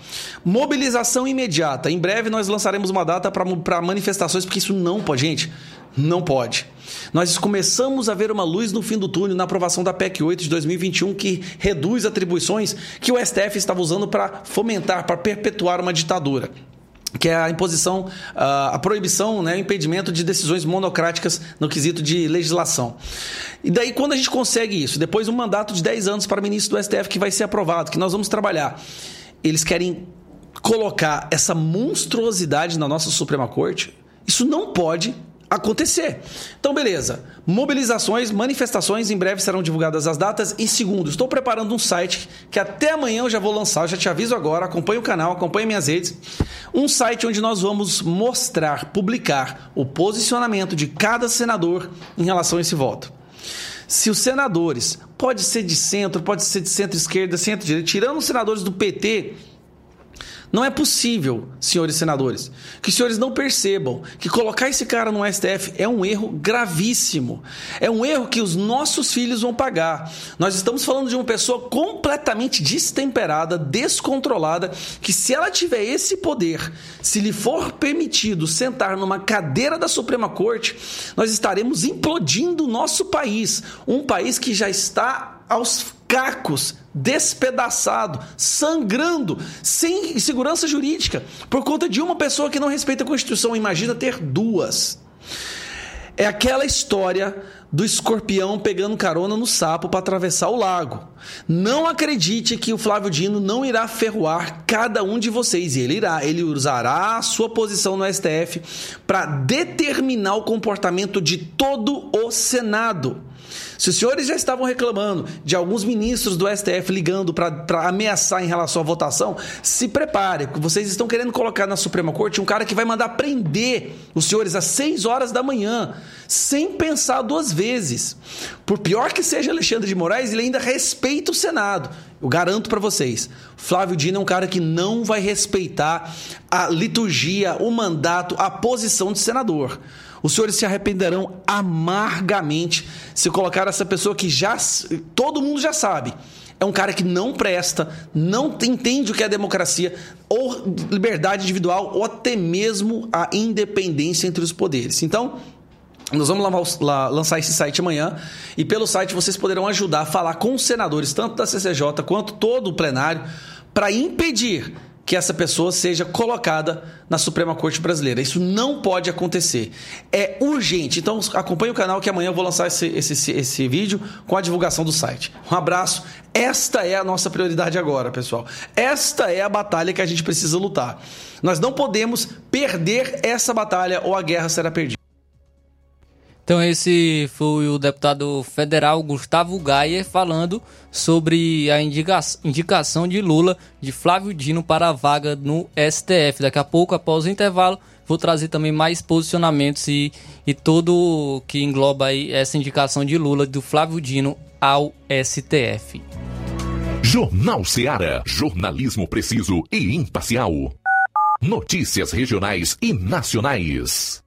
Mobilização imediata. Em breve nós lançaremos uma data para manifestações, porque isso não pode, gente. Não pode. Nós começamos a ver uma luz no fim do túnel na aprovação da PEC 8 de 2021, que reduz atribuições que o STF estava usando para fomentar, para perpetuar uma ditadura que é a imposição, a proibição, né, o impedimento de decisões monocráticas no quesito de legislação. E daí, quando a gente consegue isso, depois um mandato de 10 anos para ministro do STF que vai ser aprovado, que nós vamos trabalhar, eles querem colocar essa monstruosidade na nossa Suprema Corte, isso não pode acontecer. Então, beleza. Mobilizações, manifestações, em breve serão divulgadas as datas. E segundo, estou preparando um site que até amanhã eu já vou lançar, eu já te aviso agora, acompanhe o canal, acompanhe minhas redes. Um site onde nós vamos mostrar, publicar o posicionamento de cada senador em relação a esse voto. Se os senadores, pode ser de centro, pode ser de centro-esquerda, centro-direita, tirando os senadores do PT, não é possível, senhores senadores, que os senhores não percebam que colocar esse cara no STF é um erro gravíssimo. É um erro que os nossos filhos vão pagar. Nós estamos falando de uma pessoa completamente destemperada, descontrolada, que se ela tiver esse poder, se lhe for permitido sentar numa cadeira da Suprema Corte, nós estaremos implodindo o nosso país. Um país que já está aos cacos, despedaçado, sangrando, sem segurança jurídica, por conta de uma pessoa que não respeita a Constituição. Imagina ter duas. É aquela história do escorpião pegando carona no sapo para atravessar o lago. Não acredite que o Flávio Dino não irá ferroar cada um de vocês. Ele irá, ele usará a sua posição no STF para determinar o comportamento de todo o Senado. Se os senhores já estavam reclamando de alguns ministros do STF ligando para ameaçar em relação à votação, se prepare, porque vocês estão querendo colocar na Suprema Corte um cara que vai mandar prender os senhores às 6 horas da manhã, sem pensar duas vezes. Por pior que seja Alexandre de Moraes, ele ainda respeita o Senado. Eu garanto para vocês, Flávio Dino é um cara que não vai respeitar a liturgia, o mandato, a posição de senador. Os senhores se arrependerão amargamente se colocar essa pessoa que já todo mundo já sabe. É um cara que não presta, não entende o que é democracia, ou liberdade individual, ou até mesmo a independência entre os poderes. Então, nós vamos lançar esse site amanhã e pelo site vocês poderão ajudar a falar com os senadores, tanto da CCJ quanto todo o plenário, para impedir que essa pessoa seja colocada na Suprema Corte Brasileira. Isso não pode acontecer. É urgente. Então acompanhe o canal que amanhã eu vou lançar esse, esse, esse vídeo com a divulgação do site. Um abraço. Esta é a nossa prioridade agora, pessoal. Esta é a batalha que a gente precisa lutar. Nós não podemos perder essa batalha ou a guerra será perdida. Então esse foi o deputado federal Gustavo Gaia falando sobre a indica indicação de Lula de Flávio Dino para a vaga no STF. Daqui a pouco, após o intervalo, vou trazer também mais posicionamentos e, e tudo que engloba aí essa indicação de Lula do Flávio Dino ao STF. Jornal Seara. Jornalismo preciso e imparcial. Notícias regionais e nacionais.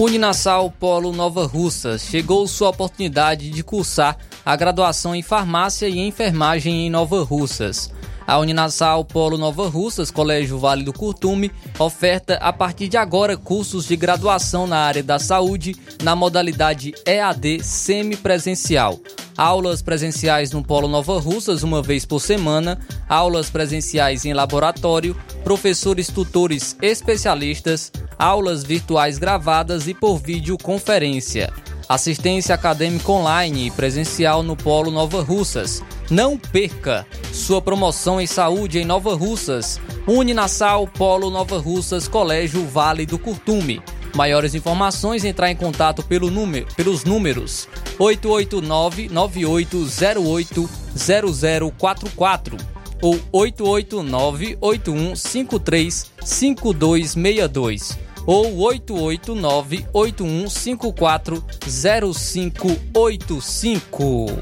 Uninassal Polo Nova Russas chegou sua oportunidade de cursar a graduação em farmácia e enfermagem em Nova Russas. A Uninassal Polo Nova Russas, Colégio Vale do Curtume, oferta a partir de agora cursos de graduação na área da saúde na modalidade EAD semipresencial. Aulas presenciais no Polo Nova Russas uma vez por semana, aulas presenciais em laboratório, professores tutores especialistas, aulas virtuais gravadas e por videoconferência. Assistência acadêmica online e presencial no Polo Nova Russas. Não perca sua promoção em saúde em Nova Russas. Uninassal Polo Nova Russas Colégio Vale do Curtume. Maiores informações entrar em contato pelo número, pelos números 889-9808-0044 ou 889-8153-5262 ou 889-8154-0585.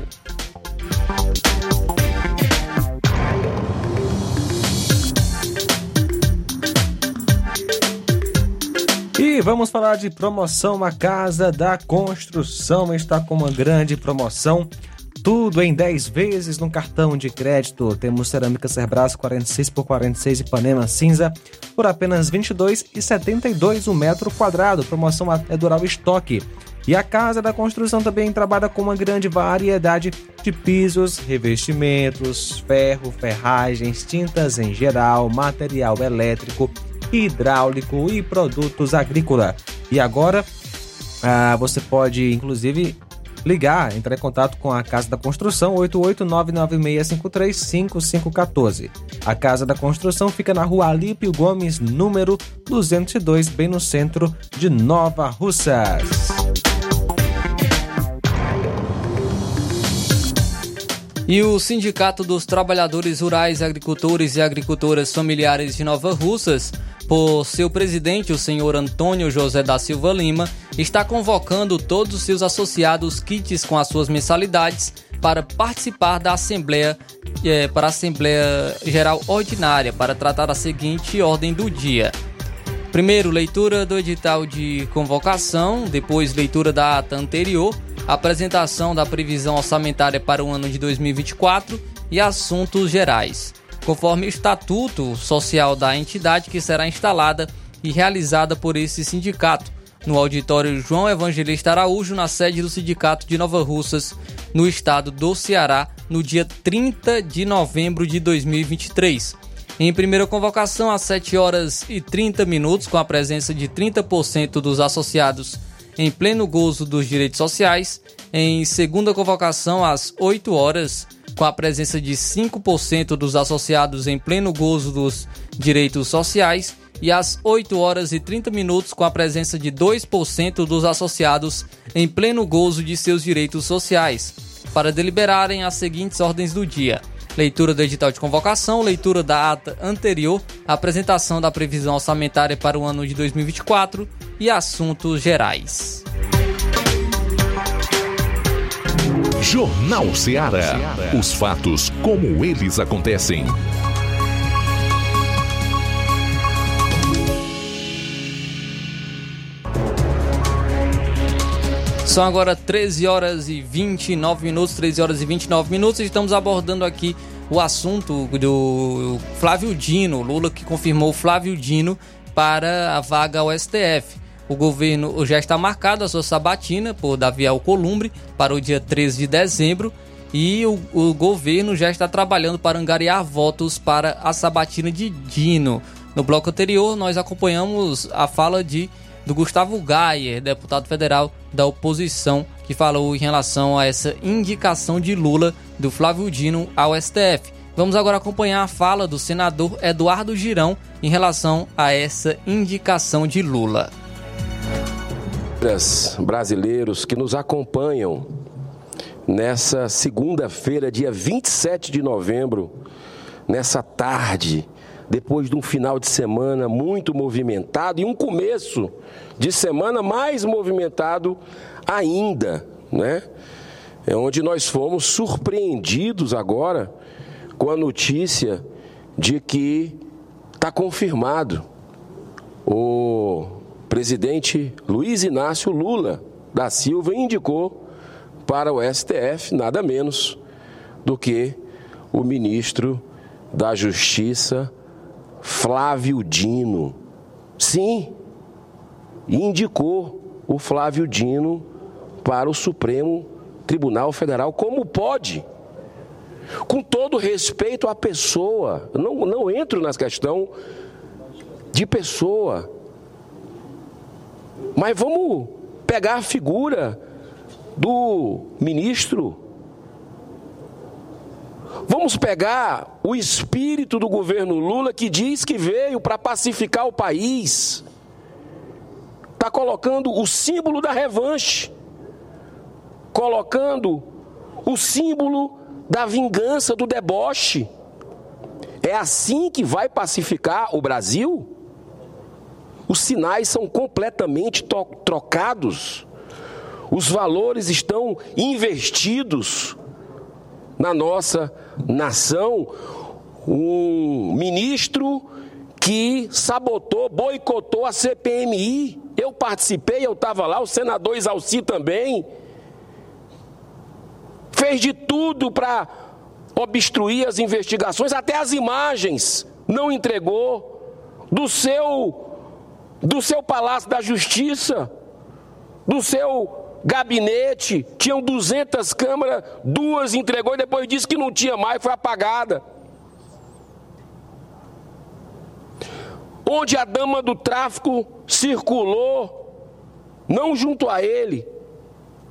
E vamos falar de promoção. A Casa da Construção está com uma grande promoção. Tudo em 10 vezes no cartão de crédito. Temos cerâmica Cerbras 46 por 46 Ipanema cinza por apenas R$ 22,72 o metro quadrado. Promoção até durar estoque. E a Casa da Construção também trabalha com uma grande variedade de pisos, revestimentos, ferro, ferragens, tintas em geral, material elétrico, hidráulico e produtos agrícola. E agora ah, você pode, inclusive, ligar, entrar em contato com a Casa da Construção 88996535514. A Casa da Construção fica na rua Alípio Gomes, número 202, bem no centro de Nova Russas. E o Sindicato dos Trabalhadores Rurais, Agricultores e Agricultoras Familiares de Nova Russas por seu presidente, o senhor Antônio José da Silva Lima, está convocando todos os seus associados kits com as suas mensalidades para participar da Assembleia é, para a Assembleia Geral Ordinária para tratar a seguinte ordem do dia. Primeiro, leitura do edital de convocação, depois leitura da ata anterior, apresentação da previsão orçamentária para o ano de 2024 e assuntos gerais, conforme o estatuto social da entidade que será instalada e realizada por esse sindicato no auditório João Evangelista Araújo, na sede do Sindicato de Nova Russas, no estado do Ceará, no dia 30 de novembro de 2023. Em primeira convocação, às 7 horas e 30 minutos, com a presença de 30% dos associados em pleno gozo dos direitos sociais. Em segunda convocação, às 8 horas, com a presença de 5% dos associados em pleno gozo dos direitos sociais e às 8 horas e 30 minutos com a presença de 2% dos associados em pleno gozo de seus direitos sociais, para deliberarem as seguintes ordens do dia: leitura do edital de convocação, leitura da ata anterior, apresentação da previsão orçamentária para o ano de 2024 e assuntos gerais. Jornal Ceará. Os fatos como eles acontecem. São agora 13 horas e 29 minutos, 13 horas e 29 minutos. Estamos abordando aqui o assunto do Flávio Dino, Lula que confirmou Flávio Dino para a vaga ao STF. O governo já está marcado a sua sabatina por Davi Alcolumbre para o dia 13 de dezembro e o, o governo já está trabalhando para angariar votos para a sabatina de Dino. No bloco anterior, nós acompanhamos a fala de do Gustavo Gayer, deputado federal da oposição, que falou em relação a essa indicação de Lula do Flávio Dino ao STF. Vamos agora acompanhar a fala do senador Eduardo Girão em relação a essa indicação de Lula. Brasileiros que nos acompanham nessa segunda-feira, dia 27 de novembro, nessa tarde depois de um final de semana muito movimentado e um começo de semana mais movimentado ainda, né? É onde nós fomos surpreendidos agora com a notícia de que está confirmado o presidente Luiz Inácio Lula da Silva indicou para o STF nada menos do que o ministro da Justiça Flávio Dino. Sim, indicou o Flávio Dino para o Supremo Tribunal Federal. Como pode? Com todo respeito à pessoa, não, não entro na questão de pessoa, mas vamos pegar a figura do ministro Vamos pegar o espírito do governo Lula que diz que veio para pacificar o país. Está colocando o símbolo da revanche, colocando o símbolo da vingança, do deboche. É assim que vai pacificar o Brasil? Os sinais são completamente trocados, os valores estão investidos na nossa nação um ministro que sabotou, boicotou a CPMI. Eu participei, eu estava lá, o senador Isalci também. Fez de tudo para obstruir as investigações, até as imagens não entregou do seu do seu palácio da justiça, do seu gabinete, tinham 200 câmeras, duas entregou e depois disse que não tinha mais, foi apagada. Onde a dama do tráfico circulou, não junto a ele,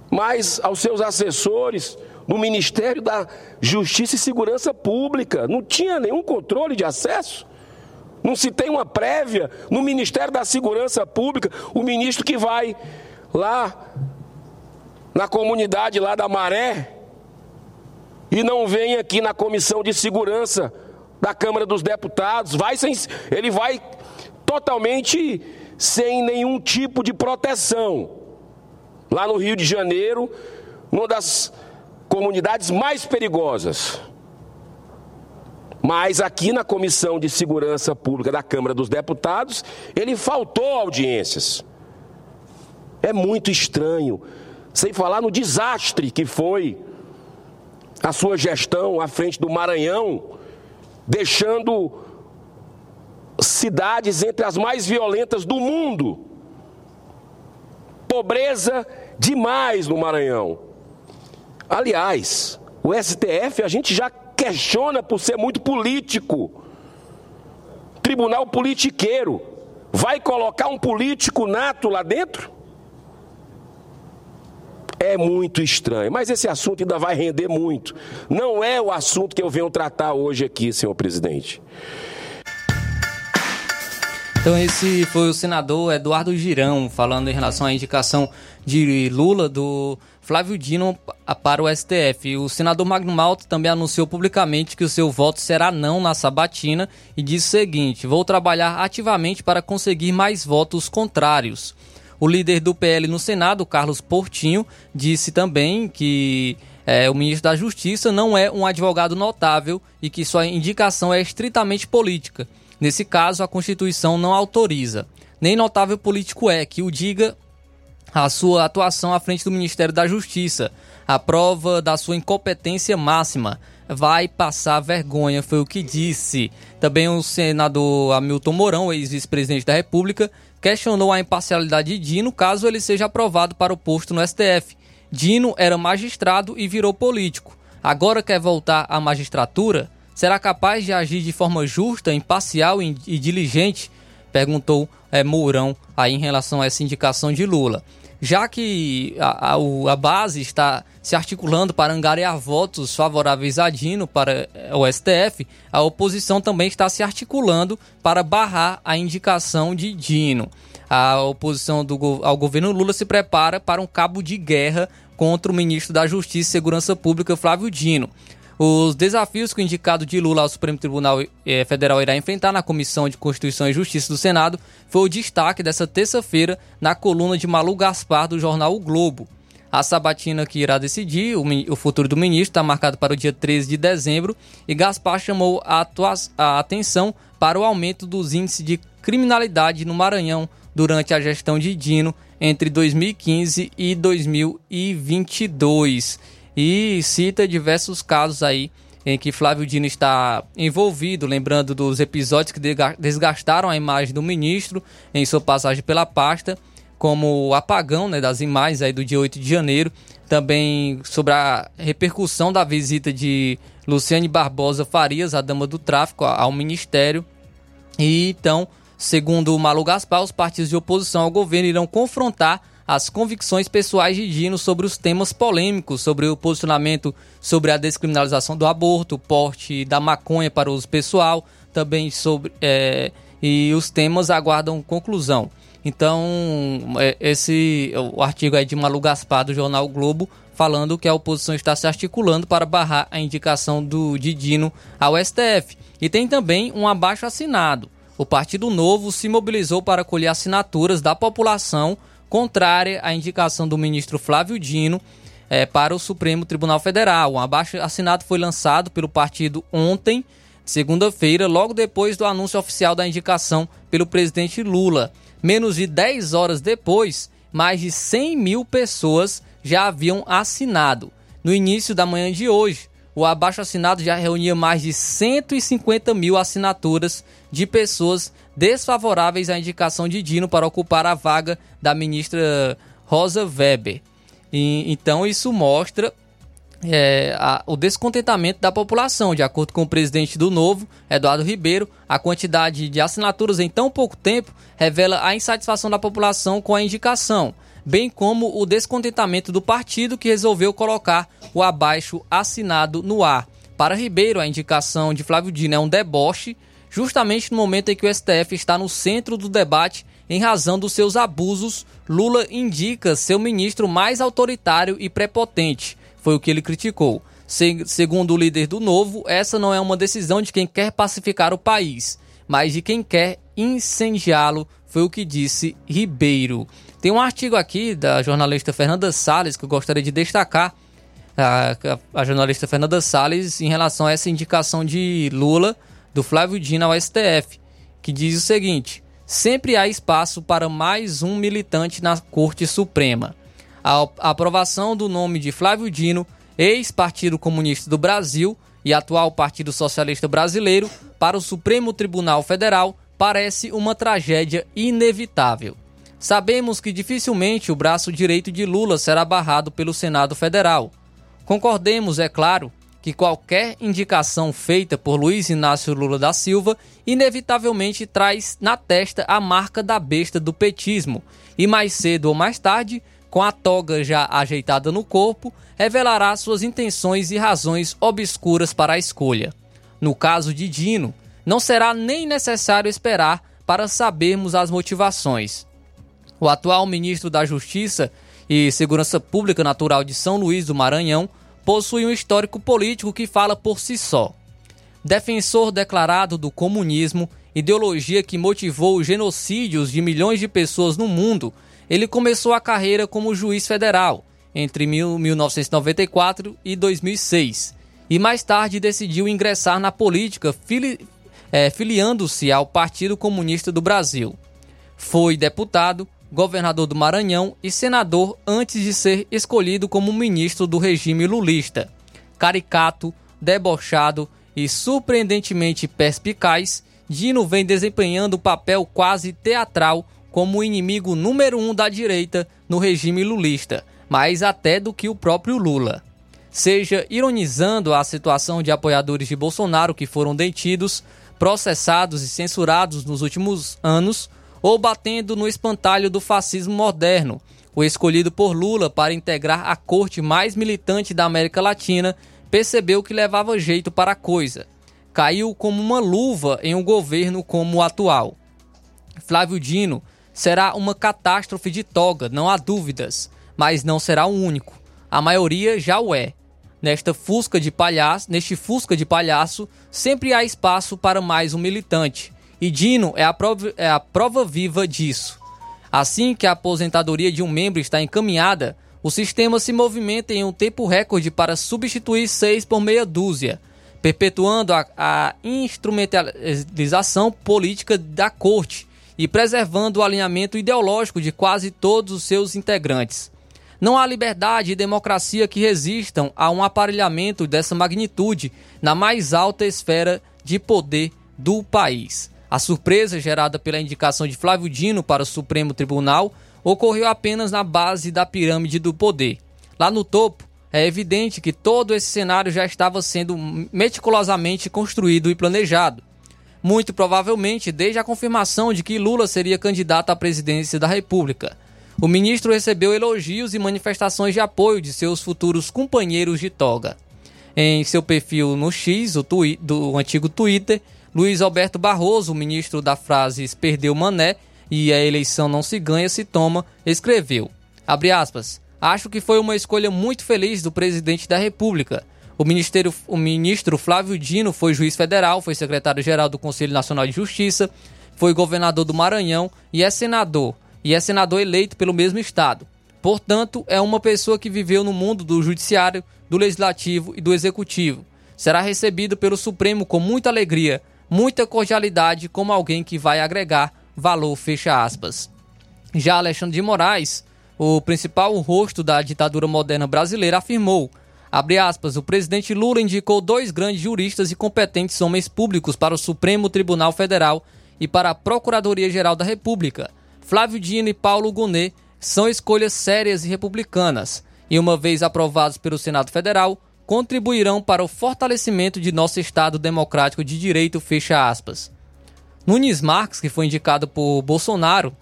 mas aos seus assessores no Ministério da Justiça e Segurança Pública, não tinha nenhum controle de acesso. Não se tem uma prévia no Ministério da Segurança Pública, o ministro que vai lá na comunidade lá da Maré e não vem aqui na comissão de segurança da Câmara dos Deputados, vai sem, ele vai totalmente sem nenhum tipo de proteção. Lá no Rio de Janeiro, uma das comunidades mais perigosas. Mas aqui na Comissão de Segurança Pública da Câmara dos Deputados, ele faltou audiências. É muito estranho, sem falar no desastre que foi a sua gestão à frente do Maranhão, deixando cidades entre as mais violentas do mundo. Pobreza demais no Maranhão. Aliás, o STF a gente já questiona por ser muito político. Tribunal politiqueiro. Vai colocar um político nato lá dentro? É muito estranho, mas esse assunto ainda vai render muito. Não é o assunto que eu venho tratar hoje aqui, senhor presidente. Então esse foi o senador Eduardo Girão falando em relação à indicação de Lula do Flávio Dino para o STF. O senador Magno Malta também anunciou publicamente que o seu voto será não na sabatina e disse o seguinte: "Vou trabalhar ativamente para conseguir mais votos contrários". O líder do PL no Senado, Carlos Portinho, disse também que é, o ministro da Justiça não é um advogado notável e que sua indicação é estritamente política. Nesse caso, a Constituição não autoriza. Nem notável político é que o diga a sua atuação à frente do Ministério da Justiça. A prova da sua incompetência máxima. Vai passar vergonha, foi o que disse. Também o senador Hamilton Mourão, ex-vice-presidente da República, questionou a imparcialidade de Dino caso ele seja aprovado para o posto no STF. Dino era magistrado e virou político. Agora quer voltar à magistratura? Será capaz de agir de forma justa, imparcial e diligente? Perguntou é, Mourão aí em relação a essa indicação de Lula. Já que a, a, a base está se articulando para angariar votos favoráveis a Dino para eh, o STF, a oposição também está se articulando para barrar a indicação de Dino. A oposição do, ao governo Lula se prepara para um cabo de guerra contra o ministro da Justiça e Segurança Pública, Flávio Dino. Os desafios que o indicado de Lula ao Supremo Tribunal eh, Federal irá enfrentar na Comissão de Constituição e Justiça do Senado foi o destaque dessa terça-feira na coluna de Malu Gaspar do jornal O Globo. A sabatina que irá decidir o, futuro do ministro está marcado para o dia 13 de dezembro e Gaspar chamou a, a atenção para o aumento dos índices de criminalidade no Maranhão durante a gestão de Dino entre 2015 e 2022 e cita diversos casos aí em que Flávio Dino está envolvido, lembrando dos episódios que desgastaram a imagem do ministro em sua passagem pela pasta, como o apagão né, das imagens aí do dia 8 de janeiro, também sobre a repercussão da visita de Luciane Barbosa Farias, a dama do tráfico, ao ministério. E então, segundo o Malu Gaspar, os partidos de oposição ao governo irão confrontar as convicções pessoais de Dino sobre os temas polêmicos, sobre o posicionamento sobre a descriminalização do aborto, o porte da maconha para uso pessoal, também sobre. É, e os temas aguardam conclusão. Então, é, esse o artigo aí de Malu Gaspar do jornal o Globo falando que a oposição está se articulando para barrar a indicação do Didino ao STF. E tem também um abaixo assinado. O Partido Novo se mobilizou para colher assinaturas da população contrária à indicação do ministro Flávio Dino é, para o Supremo Tribunal Federal. Um abaixo assinado foi lançado pelo partido ontem, segunda-feira, logo depois do anúncio oficial da indicação pelo presidente Lula. Menos de 10 horas depois, mais de 100 mil pessoas já haviam assinado. No início da manhã de hoje, o abaixo assinado já reunia mais de 150 mil assinaturas de pessoas desfavoráveis à indicação de Dino para ocupar a vaga da ministra Rosa Weber. E, então isso mostra é, a, o descontentamento da população. De acordo com o presidente do Novo, Eduardo Ribeiro, a quantidade de assinaturas em tão pouco tempo revela a insatisfação da população com a indicação, bem como o descontentamento do partido que resolveu colocar o abaixo assinado no ar. Para Ribeiro, a indicação de Flávio Dino é um deboche justamente no momento em que o STF está no centro do debate em razão dos seus abusos, Lula indica seu ministro mais autoritário e prepotente. Foi o que ele criticou. Se, segundo o líder do Novo, essa não é uma decisão de quem quer pacificar o país, mas de quem quer incendiá-lo, foi o que disse Ribeiro. Tem um artigo aqui da jornalista Fernanda Salles que eu gostaria de destacar. A, a, a jornalista Fernanda Salles em relação a essa indicação de Lula do Flávio Dino ao STF, que diz o seguinte: sempre há espaço para mais um militante na Corte Suprema. A aprovação do nome de Flávio Dino, ex-Partido Comunista do Brasil e atual Partido Socialista Brasileiro, para o Supremo Tribunal Federal parece uma tragédia inevitável. Sabemos que dificilmente o braço direito de Lula será barrado pelo Senado Federal. Concordemos, é claro, que qualquer indicação feita por Luiz Inácio Lula da Silva inevitavelmente traz na testa a marca da besta do petismo, e mais cedo ou mais tarde, com a toga já ajeitada no corpo, revelará suas intenções e razões obscuras para a escolha. No caso de Dino, não será nem necessário esperar para sabermos as motivações. O atual ministro da Justiça e Segurança Pública Natural de São Luís do Maranhão possui um histórico político que fala por si só. Defensor declarado do comunismo, ideologia que motivou os genocídios de milhões de pessoas no mundo, ele começou a carreira como juiz federal entre 1994 e 2006 e mais tarde decidiu ingressar na política fili é, filiando-se ao Partido Comunista do Brasil. Foi deputado, governador do Maranhão e senador antes de ser escolhido como ministro do regime lulista. Caricato, debochado e surpreendentemente perspicaz, Dino vem desempenhando o papel quase teatral como o inimigo número um da direita no regime lulista, mais até do que o próprio Lula. Seja ironizando a situação de apoiadores de Bolsonaro que foram detidos, processados e censurados nos últimos anos, ou batendo no espantalho do fascismo moderno, o escolhido por Lula para integrar a corte mais militante da América Latina, percebeu que levava jeito para a coisa. Caiu como uma luva em um governo como o atual. Flávio Dino será uma catástrofe de toga, não há dúvidas, mas não será o único. A maioria já o é. Nesta fusca de palhaço, neste fusca de palhaço, sempre há espaço para mais um militante. E Dino é a, prova, é a prova viva disso. Assim que a aposentadoria de um membro está encaminhada, o sistema se movimenta em um tempo recorde para substituir seis por meia dúzia, perpetuando a, a instrumentalização política da corte e preservando o alinhamento ideológico de quase todos os seus integrantes. Não há liberdade e democracia que resistam a um aparelhamento dessa magnitude na mais alta esfera de poder do país. A surpresa gerada pela indicação de Flávio Dino para o Supremo Tribunal ocorreu apenas na base da pirâmide do poder. Lá no topo, é evidente que todo esse cenário já estava sendo meticulosamente construído e planejado. Muito provavelmente desde a confirmação de que Lula seria candidato à presidência da República. O ministro recebeu elogios e manifestações de apoio de seus futuros companheiros de toga. Em seu perfil no X, do antigo Twitter, Luiz Alberto Barroso, ministro da frase perdeu mané e a eleição não se ganha, se toma, escreveu, aspas, acho que foi uma escolha muito feliz do presidente da república. O, ministério, o ministro Flávio Dino foi juiz federal, foi secretário-geral do Conselho Nacional de Justiça, foi governador do Maranhão e é senador e é senador eleito pelo mesmo estado. Portanto, é uma pessoa que viveu no mundo do judiciário, do legislativo e do executivo. Será recebido pelo Supremo com muita alegria, muita cordialidade, como alguém que vai agregar valor, fecha aspas. Já Alexandre de Moraes, o principal rosto da ditadura moderna brasileira, afirmou, abre aspas, o presidente Lula indicou dois grandes juristas e competentes homens públicos para o Supremo Tribunal Federal e para a Procuradoria-Geral da República. Flávio Dino e Paulo Gonet são escolhas sérias e republicanas, e uma vez aprovados pelo Senado Federal, contribuirão para o fortalecimento de nosso Estado democrático de direito, fecha aspas. Nunes Marques, que foi indicado por Bolsonaro,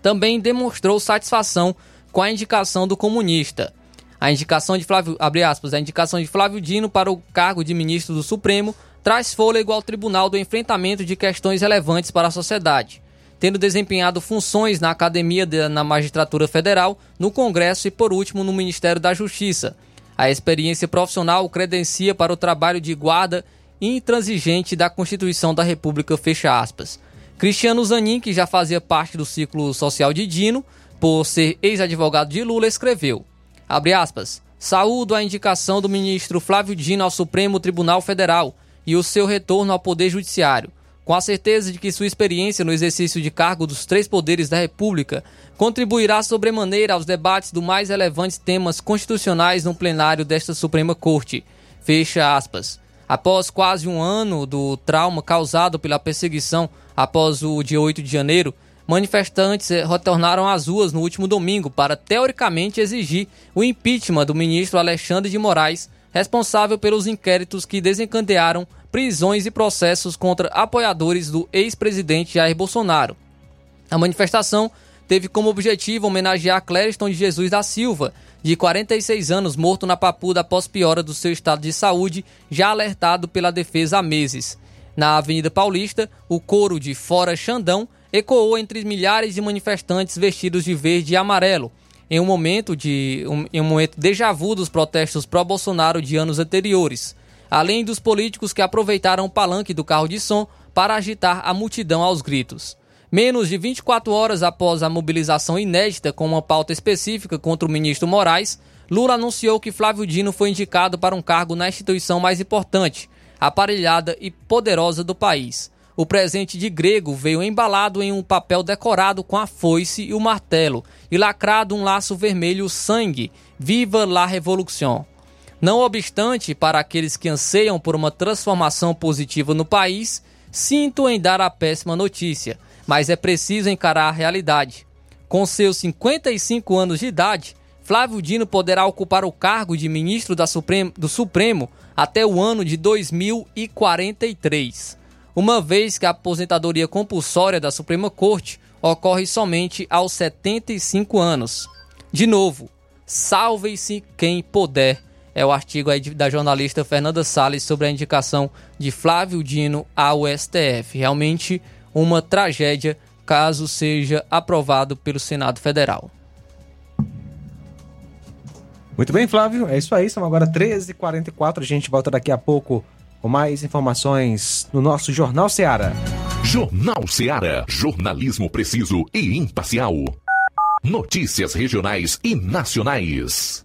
também demonstrou satisfação com a indicação do comunista. A indicação de Flávio, aspas, a indicação de Flávio Dino para o cargo de ministro do Supremo traz fôlego ao Tribunal do enfrentamento de questões relevantes para a sociedade tendo desempenhado funções na Academia de, na Magistratura Federal, no Congresso e, por último, no Ministério da Justiça. A experiência profissional credencia para o trabalho de guarda intransigente da Constituição da República, fecha aspas. Cristiano Zanin, que já fazia parte do ciclo social de Dino, por ser ex-advogado de Lula, escreveu, abre aspas, saúdo a indicação do ministro Flávio Dino ao Supremo Tribunal Federal e o seu retorno ao Poder Judiciário, com a certeza de que sua experiência no exercício de cargo dos três poderes da República contribuirá sobremaneira aos debates dos mais relevantes temas constitucionais no plenário desta Suprema Corte. Fecha aspas. Após quase um ano do trauma causado pela perseguição após o dia 8 de janeiro, manifestantes retornaram às ruas no último domingo para teoricamente exigir o impeachment do ministro Alexandre de Moraes, responsável pelos inquéritos que desencadearam prisões e processos contra apoiadores do ex-presidente Jair Bolsonaro. A manifestação teve como objetivo homenagear Clériston de Jesus da Silva, de 46 anos, morto na Papuda após piora do seu estado de saúde, já alertado pela defesa há meses. Na Avenida Paulista, o coro de Fora Xandão ecoou entre milhares de manifestantes vestidos de verde e amarelo, em um momento de um, em um momento déjà vu dos protestos pró-Bolsonaro de anos anteriores, além dos políticos que aproveitaram o palanque do carro de som para agitar a multidão aos gritos. Menos de 24 horas após a mobilização inédita com uma pauta específica contra o ministro Moraes, Lula anunciou que Flávio Dino foi indicado para um cargo na instituição mais importante, aparelhada e poderosa do país. O presente de grego veio embalado em um papel decorado com a foice e o martelo e lacrado um laço vermelho sangue. Viva la Revolution! Não obstante, para aqueles que anseiam por uma transformação positiva no país, sinto em dar a péssima notícia, mas é preciso encarar a realidade. Com seus 55 anos de idade, Flávio Dino poderá ocupar o cargo de ministro Supremo, do Supremo até o ano de 2043 uma vez que a aposentadoria compulsória da Suprema Corte ocorre somente aos 75 anos. De novo, salve-se quem puder. É o artigo aí da jornalista Fernanda Salles sobre a indicação de Flávio Dino ao STF. Realmente uma tragédia caso seja aprovado pelo Senado Federal. Muito bem, Flávio. É isso aí. São agora 13h44. A gente volta daqui a pouco com mais informações no nosso Jornal Seara. Jornal Seara. Jornalismo preciso e imparcial. Notícias regionais e nacionais.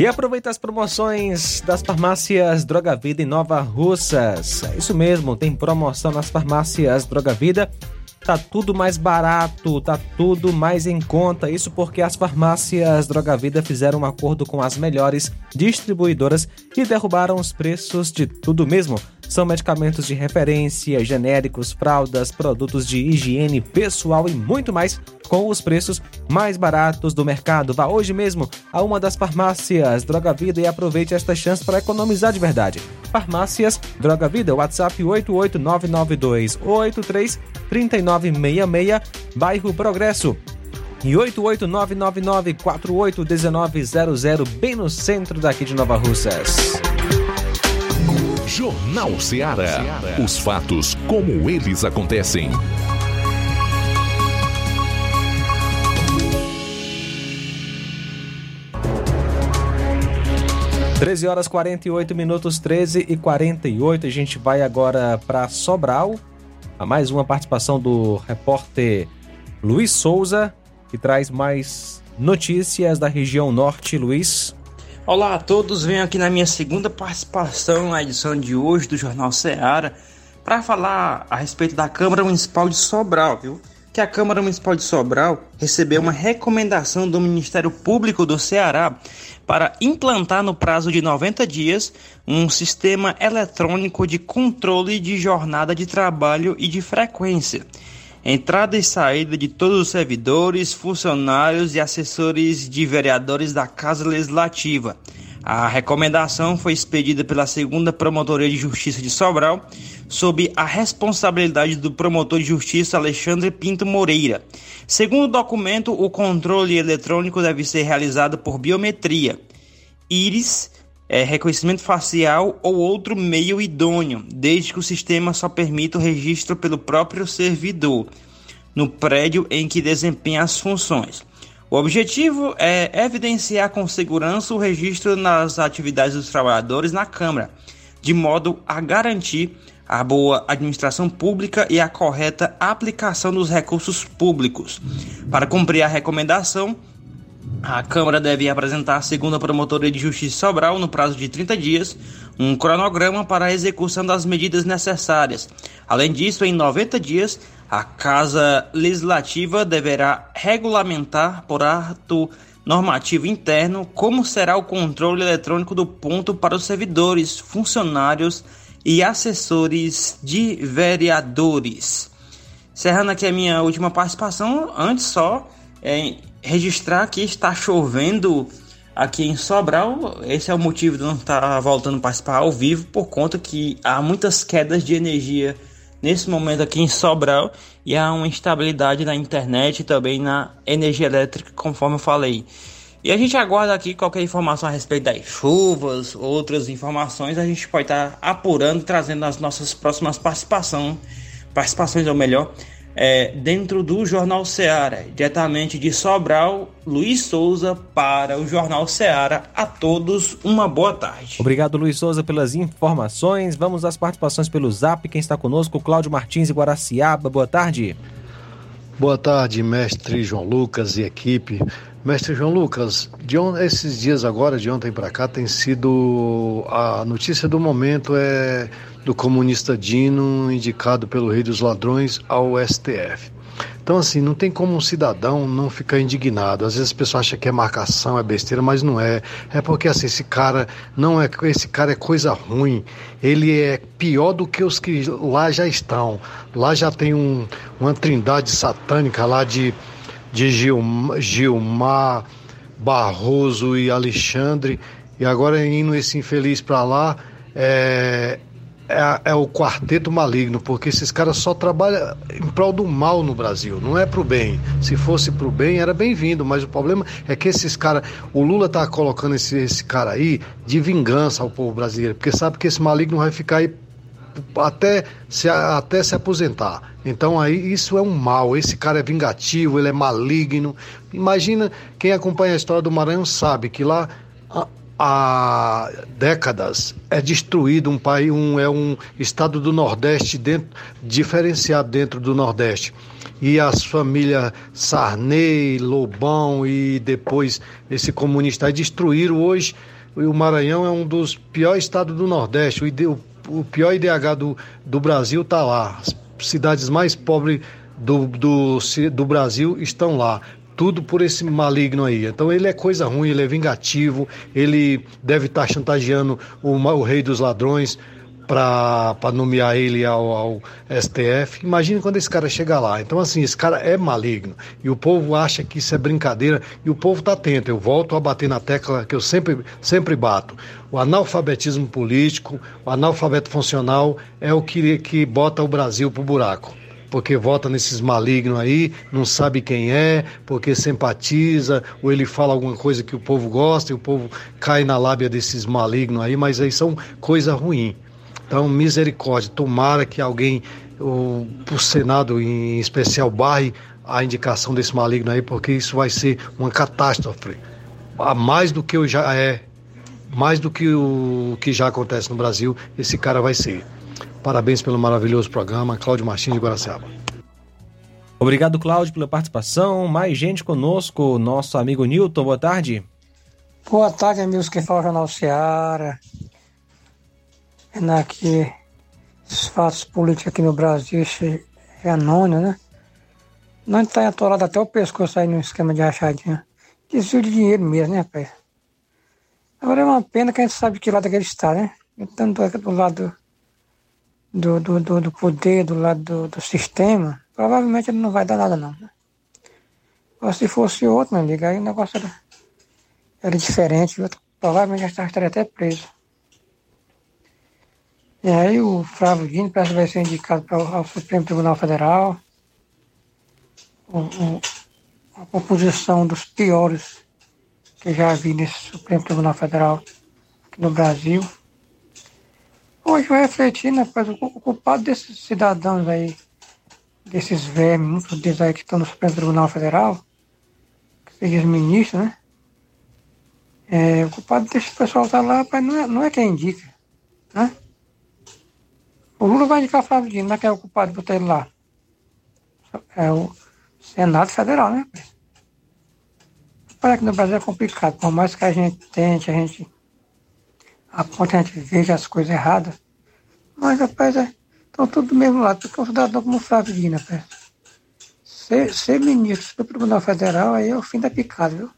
E aproveita as promoções das farmácias Droga Vida em Nova Russas. É isso mesmo, tem promoção nas farmácias Droga Vida. Tá tudo mais barato, tá tudo mais em conta. Isso porque as farmácias Droga Vida fizeram um acordo com as melhores distribuidoras e derrubaram os preços de tudo mesmo. São medicamentos de referência, genéricos, fraldas, produtos de higiene pessoal e muito mais com os preços mais baratos do mercado. Vá hoje mesmo a uma das farmácias Droga Vida e aproveite esta chance para economizar de verdade. Farmácias Droga Vida, WhatsApp 88992833966, bairro Progresso. E 88999481900, bem no centro daqui de Nova Russas. Jornal Ceará. Os fatos como eles acontecem. 13 horas 48 minutos, 13 e 48. A gente vai agora para Sobral. A mais uma participação do repórter Luiz Souza, que traz mais notícias da região norte. Luiz. Olá a todos, venho aqui na minha segunda participação na edição de hoje do Jornal Ceará para falar a respeito da Câmara Municipal de Sobral, viu? Que a Câmara Municipal de Sobral recebeu uma recomendação do Ministério Público do Ceará para implantar no prazo de 90 dias um sistema eletrônico de controle de jornada de trabalho e de frequência, entrada e saída de todos os servidores, funcionários e assessores de vereadores da Casa Legislativa. A recomendação foi expedida pela segunda Promotoria de Justiça de Sobral, sob a responsabilidade do promotor de justiça Alexandre Pinto Moreira. Segundo o documento, o controle eletrônico deve ser realizado por biometria, íris, é, reconhecimento facial ou outro meio idôneo, desde que o sistema só permita o registro pelo próprio servidor no prédio em que desempenha as funções. O objetivo é evidenciar com segurança o registro nas atividades dos trabalhadores na Câmara, de modo a garantir a boa administração pública e a correta aplicação dos recursos públicos. Para cumprir a recomendação, a Câmara deve apresentar, segundo a Promotoria de Justiça Sobral, no prazo de 30 dias, um cronograma para a execução das medidas necessárias. Além disso, em 90 dias, a Casa Legislativa deverá regulamentar, por ato normativo interno, como será o controle eletrônico do ponto para os servidores, funcionários e assessores de vereadores. Cerrando aqui a minha última participação, antes só é, registrar que está chovendo aqui em Sobral. Esse é o motivo de não estar voltando a participar ao vivo, por conta que há muitas quedas de energia nesse momento aqui em Sobral e há uma instabilidade na internet e também na energia elétrica, conforme eu falei. E a gente aguarda aqui qualquer informação a respeito das chuvas, outras informações, a gente pode estar apurando, trazendo as nossas próximas participações, participações ou melhor, é, dentro do Jornal Seara, diretamente de Sobral, Luiz Souza para o Jornal Seara. A todos uma boa tarde. Obrigado, Luiz Souza, pelas informações. Vamos às participações pelo Zap. Quem está conosco, Cláudio Martins e Guaraciaba. Boa tarde. Boa tarde, mestre João Lucas e equipe. Mestre João Lucas, de on... esses dias agora, de ontem para cá, tem sido a notícia do momento é do comunista Dino indicado pelo Rei dos Ladrões ao STF. Então, assim, não tem como um cidadão não ficar indignado. Às vezes a pessoa acha que é marcação, é besteira, mas não é. É porque, assim, esse cara não é. Esse cara é coisa ruim. Ele é pior do que os que lá já estão. Lá já tem um, uma trindade satânica lá de de Gilmar, Gilmar Barroso e Alexandre, e agora indo esse infeliz para lá, é, é, é, o quarteto maligno, porque esses caras só trabalham em prol do mal no Brasil, não é pro bem. Se fosse pro bem, era bem-vindo, mas o problema é que esses caras. O Lula tá colocando esse, esse cara aí de vingança ao povo brasileiro, porque sabe que esse maligno vai ficar aí até se, até se aposentar. Então aí isso é um mal. Esse cara é vingativo, ele é maligno. Imagina quem acompanha a história do Maranhão sabe que lá há décadas é destruído um país, um, é um estado do Nordeste dentro, diferenciado dentro do Nordeste. E as famílias Sarney, Lobão e depois esse comunista aí destruíram hoje. O Maranhão é um dos piores estados do Nordeste. O, o pior IDH do, do Brasil está lá. As cidades mais pobres do, do, do Brasil estão lá tudo por esse maligno aí. Então ele é coisa ruim, ele é vingativo, ele deve estar tá chantageando o, o, rei dos ladrões para nomear ele ao, ao, STF. Imagina quando esse cara chega lá. Então, assim, esse cara é maligno. E o povo acha que isso é brincadeira e o povo está atento. Eu volto a bater na tecla que eu sempre, sempre bato. O analfabetismo político, o analfabeto funcional é o que, que bota o Brasil pro buraco porque vota nesses malignos aí, não sabe quem é, porque simpatiza, ou ele fala alguma coisa que o povo gosta e o povo cai na lábia desses malignos aí, mas aí são coisa ruim. Então, misericórdia, tomara que alguém, o, o Senado em especial, barre a indicação desse maligno aí, porque isso vai ser uma catástrofe. Mais do que já é, mais do que o que já acontece no Brasil, esse cara vai ser. Parabéns pelo maravilhoso programa. Cláudio Martins de Guaraciaba. Obrigado, Cláudio, pela participação. Mais gente conosco, nosso amigo Newton. Boa tarde. Boa tarde, amigos que falam Jornal Seara. Aqui os fatos políticos aqui no Brasil, é anônimo, né? Não está atolado até o pescoço aí no esquema de rachadinha. Desvio de dinheiro mesmo, né, pai? Agora é uma pena que a gente sabe que lado é que ele está, né? Tanto do lado do, do, do, do poder, do lado do, do, sistema, provavelmente ele não vai dar nada não. Ou se fosse outro, meu amigo, aí o negócio era, era diferente, outro, provavelmente já estaria até preso. E aí o Flávio Dino parece que vai ser indicado para o Supremo Tribunal Federal. O, o, a composição dos piores que já vi nesse Supremo Tribunal Federal aqui no Brasil. Hoje vai refletir, né, rapaz, o, culpado desses cidadãos aí, desses vermes, muitos deles aí que estão no Supremo Tribunal Federal, que seja os ministros, né? É, o culpado desse pessoal tá lá, rapaz, não é, não é quem indica, né? O Lula vai indicar Flávio Dino, mas quem é o culpado por ter ele lá? É o Senado Federal, né? Para que no Brasil é complicado, por mais que a gente tente, a gente a ponto a gente veja as coisas erradas. Mas, rapaz, é, estão todos do mesmo lado, porque o cidadão como Flávio Dino, rapaz. Ser, ser ministro do Tribunal Federal aí é o fim da picada, viu?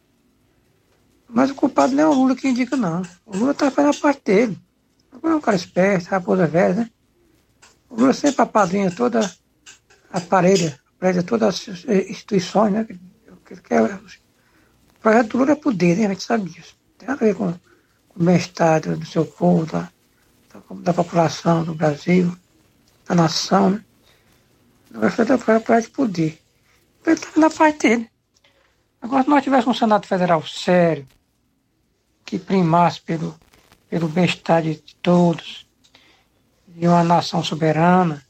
Mas o culpado não é o Lula que indica, não. O Lula está fazendo a parte dele. O Lula é um cara esperto, raposa velha, né? O Lula sempre apadrinha toda a parelha, prédia todas as instituições, né? O projeto do Lula é poder, né? A gente sabe disso. Tem a ver com o bem-estar do seu povo, da, da, população do Brasil, da nação, né? Vai fazer para de poder. Ele está na parte dele. Agora, se nós tivéssemos um Senado Federal sério, que primasse pelo, pelo bem-estar de todos, e uma nação soberana,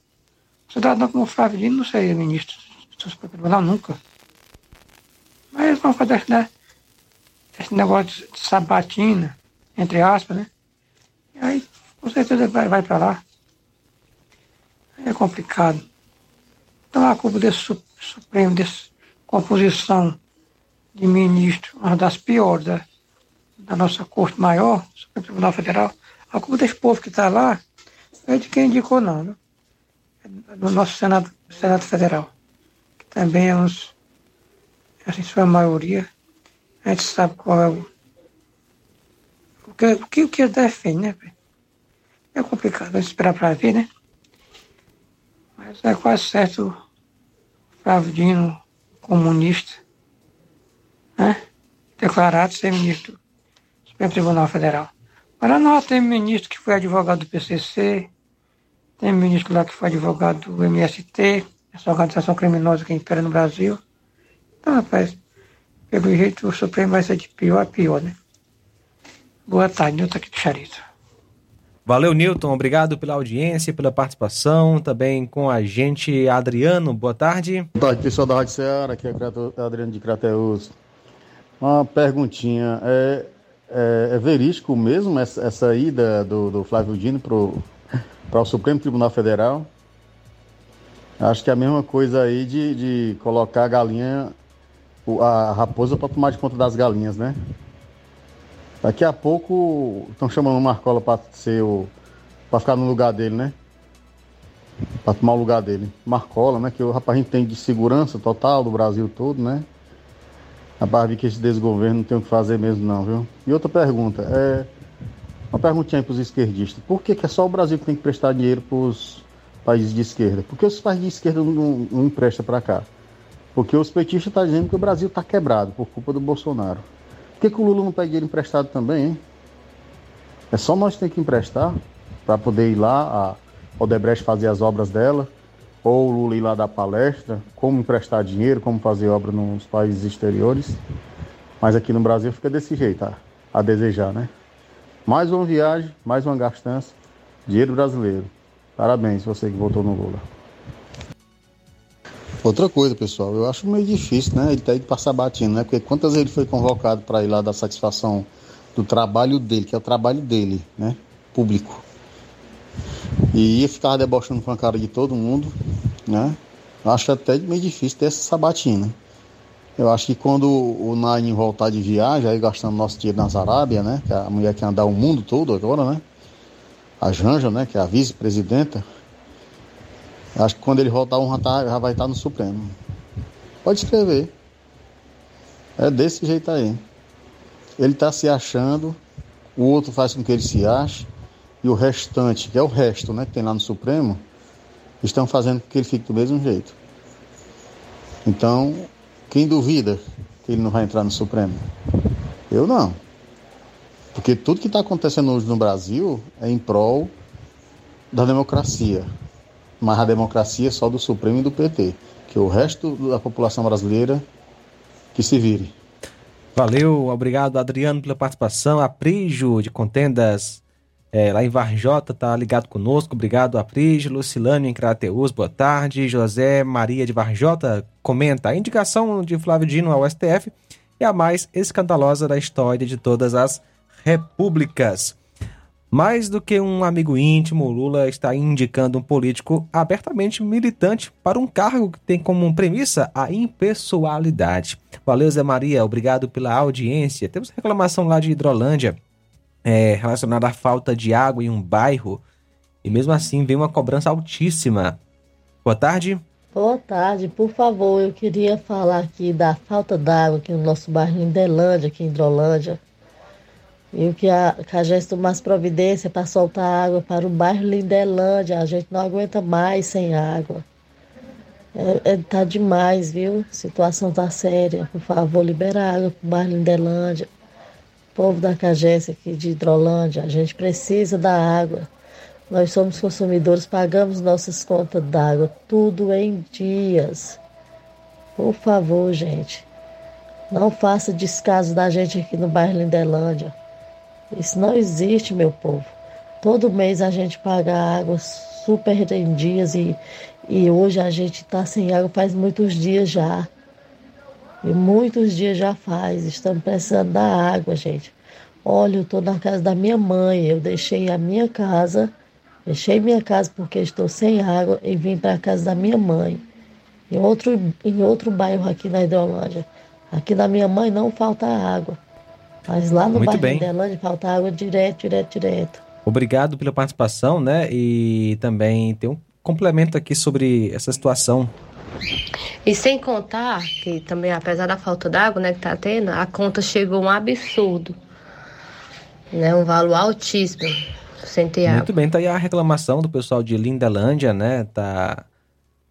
o cidadão como Flávio Dino não seria ministro do Tribunal nunca. Mas eles vão fazer né, esse negócio de sabatina, entre aspas, né? E aí, com certeza vai, vai para lá. É complicado. Então a culpa desse Supremo, dessa composição de ministro, uma das piores da, da nossa Corte Maior, Supremo Tribunal Federal, a culpa desse povo que está lá é de quem indicou não, né? Do nosso Senado, Senado Federal, que também é uns, assim, sua maioria, a gente sabe qual é o o que, o que, defende, né? É complicado esperar para ver, né? Mas é quase certo Flávio Dino, comunista, né? Declarado ser ministro do Supremo Tribunal Federal. Mas nós temos ministro que foi advogado do PCC, Tem ministro lá que foi advogado do MST, essa organização criminosa que impera no Brasil. Então, rapaz, pelo jeito o Supremo vai ser de pior a pior, né? Boa tarde, Nilton aqui do Charito. Valeu, Newton. Obrigado pela audiência, pela participação. Também com a gente, Adriano. Boa tarde. Boa tarde, pessoal da Rádio Ceará. Aqui é Adriano de Crateus. Uma perguntinha. É, é, é verídico mesmo essa, essa ida do, do Flávio Dino para o Supremo Tribunal Federal? Acho que é a mesma coisa aí de, de colocar a galinha, a raposa para tomar de conta das galinhas, né? Daqui a pouco estão chamando o Marcola para ser o. para ficar no lugar dele, né? Para tomar o lugar dele. Marcola, né? Que o rapaz a gente tem de segurança total do Brasil todo, né? Rapaz, vi que esse desgoverno não tem o que fazer mesmo, não, viu? E outra pergunta, é. Uma perguntinha para os esquerdistas. Por que, que é só o Brasil que tem que prestar dinheiro para os países de esquerda? Por que os países de esquerda não, não, emprestam para cá? Porque os petistas estão dizendo que o Brasil está quebrado por culpa do Bolsonaro. Que, que o Lula não pede dinheiro emprestado também, hein? É só nós que tem que emprestar para poder ir lá, a Odebrecht fazer as obras dela, ou o Lula ir lá dar palestra, como emprestar dinheiro, como fazer obra nos países exteriores. Mas aqui no Brasil fica desse jeito, a, a desejar, né? Mais uma viagem, mais uma gastança, dinheiro brasileiro. Parabéns você que votou no Lula. Outra coisa, pessoal, eu acho meio difícil, né? Ele tá indo passar batendo, né? Porque quantas vezes ele foi convocado para ir lá dar satisfação do trabalho dele, que é o trabalho dele, né? Público. E ficar debochando com a cara de todo mundo, né? Eu acho até meio difícil ter essa sabatina. Eu acho que quando o Nain voltar de viagem, aí gastando nosso dinheiro nas Arábia, né? Que é a mulher que andar o mundo todo agora, né? A Janja, né? Que é a vice-presidenta. Acho que quando ele voltar, um já, tá- já vai estar no Supremo. Pode escrever. É desse jeito aí. Ele está se achando, o outro faz com que ele se ache, e o restante, que é o resto, né, que tem lá no Supremo, estão fazendo com que ele fique do mesmo jeito. Então, quem duvida que ele não vai entrar no Supremo? Eu não. Porque tudo que está acontecendo hoje no Brasil é em prol da democracia. Mas a democracia é só do Supremo e do PT. Que o resto da população brasileira que se vire. Valeu, obrigado Adriano pela participação. Aprígio de Contendas é, lá em Varjota tá ligado conosco. Obrigado, Aprígio. Lucilânio em Crateus, boa tarde. José Maria de Varjota comenta a indicação de Flávio Dino ao STF é a mais escandalosa da história de todas as repúblicas. Mais do que um amigo íntimo, Lula está indicando um político abertamente militante para um cargo que tem como premissa a impessoalidade. Valeu, Zé Maria, obrigado pela audiência. Temos reclamação lá de Hidrolândia é, relacionada à falta de água em um bairro e mesmo assim vem uma cobrança altíssima. Boa tarde. Boa tarde, por favor, eu queria falar aqui da falta d'água aqui no nosso bairro Lindelândia, aqui em Hidrolândia. E o que a Cagés tomasse providência para soltar água para o bairro Lindelândia. A gente não aguenta mais sem água. É, é, tá demais, viu? A situação tá séria. Por favor, libera água para o bairro Lindelândia. Povo da Cagés aqui de Hidrolândia, a gente precisa da água. Nós somos consumidores, pagamos nossas contas d'água, tudo em dias. Por favor, gente, não faça descaso da gente aqui no bairro Lindelândia. Isso não existe, meu povo. Todo mês a gente paga água super em dias e, e hoje a gente está sem água faz muitos dias já. E muitos dias já faz. Estamos precisando da água, gente. Olha, eu estou na casa da minha mãe. Eu deixei a minha casa, deixei minha casa porque estou sem água e vim para a casa da minha mãe. Em outro, em outro bairro aqui na Hidrolândia. Aqui na minha mãe não falta água. Mas lá no Muito bairro bem. de Hidrolândia falta água direto, direto, direto. Obrigado pela participação, né? E também tem um complemento aqui sobre essa situação. E sem contar que também, apesar da falta d'água né, que tá tendo, a conta chegou a um absurdo. Né, um valor altíssimo sem ter água. Muito bem, tá aí a reclamação do pessoal de Lindelândia, né? Tá,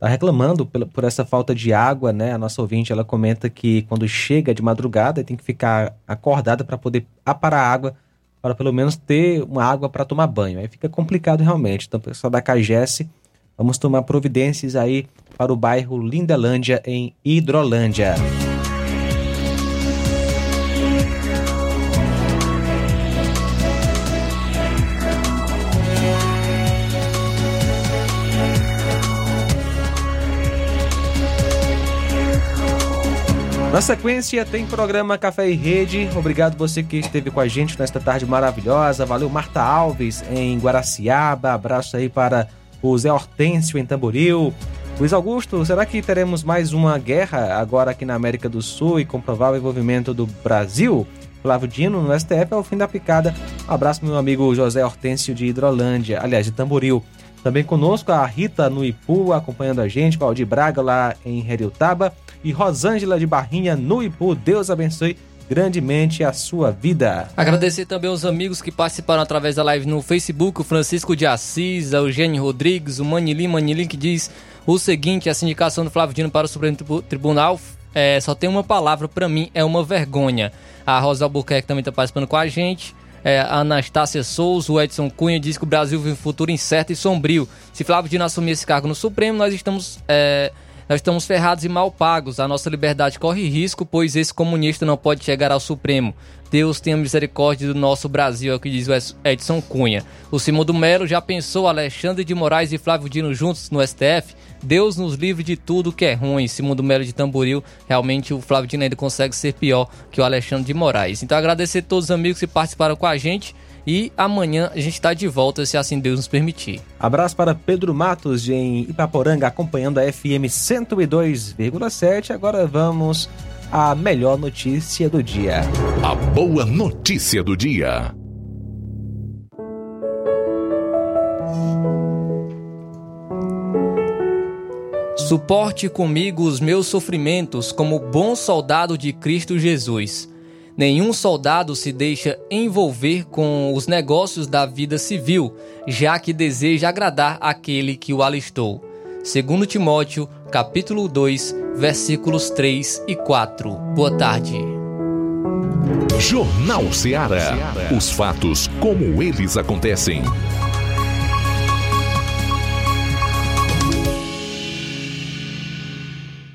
tá reclamando por essa falta de água, né? A nossa ouvinte, ela comenta que quando chega de madrugada tem que ficar acordada para poder aparar água para pelo menos ter uma água para tomar banho. Aí fica complicado realmente. Então, pessoal da CAGES, vamos tomar providências aí para o bairro Lindelândia, em Hidrolândia. Na sequência, tem programa Café e Rede. Obrigado você que esteve com a gente nesta tarde maravilhosa. Valeu, Marta Alves, em Guaraciaba. Abraço aí para o Zé Hortêncio, em Tamboril. Luiz Augusto, será que teremos mais uma guerra agora aqui na América do Sul e com provável envolvimento do Brasil? Flávio Dino, no STF, é o fim da picada. Abraço, meu amigo José Hortêncio de Hidrolândia, aliás, de Tamboril. Também conosco a Rita no Ipu, acompanhando a gente, Valdir Braga lá em Heriutaba e Rosângela de Barrinha no Ipu. Deus abençoe grandemente a sua vida. Agradecer também aos amigos que participaram através da live no Facebook, o Francisco de Assis, a Eugênio Rodrigues, o Manilim, Manilim que diz o seguinte, a sindicação do Flávio Dino para o Supremo Tribunal é, só tem uma palavra para mim, é uma vergonha. A Rosa Albuquerque também está participando com a gente. É, a Anastácia Souza, o Edson Cunha diz que o Brasil vive um futuro incerto e sombrio. Se Flávio Dino assumir esse cargo no Supremo, nós estamos é, nós estamos ferrados e mal pagos. A nossa liberdade corre risco, pois esse comunista não pode chegar ao Supremo. Deus tenha misericórdia do nosso Brasil, é o que diz o Edson Cunha. O Simão do Melo já pensou Alexandre de Moraes e Flávio Dino juntos no STF? Deus nos livre de tudo que é ruim. Simão do Melo de Tamboril, realmente o Flávio Dino ainda consegue ser pior que o Alexandre de Moraes. Então agradecer a todos os amigos que participaram com a gente. E amanhã a gente está de volta, se assim Deus nos permitir. Abraço para Pedro Matos, em Ipaporanga, acompanhando a FM 102,7. Agora vamos à melhor notícia do dia. A boa notícia do dia. Suporte comigo os meus sofrimentos como bom soldado de Cristo Jesus. Nenhum soldado se deixa envolver com os negócios da vida civil, já que deseja agradar aquele que o alistou. Segundo Timóteo, capítulo 2, versículos 3 e 4. Boa tarde. Jornal Ceará. Os fatos como eles acontecem.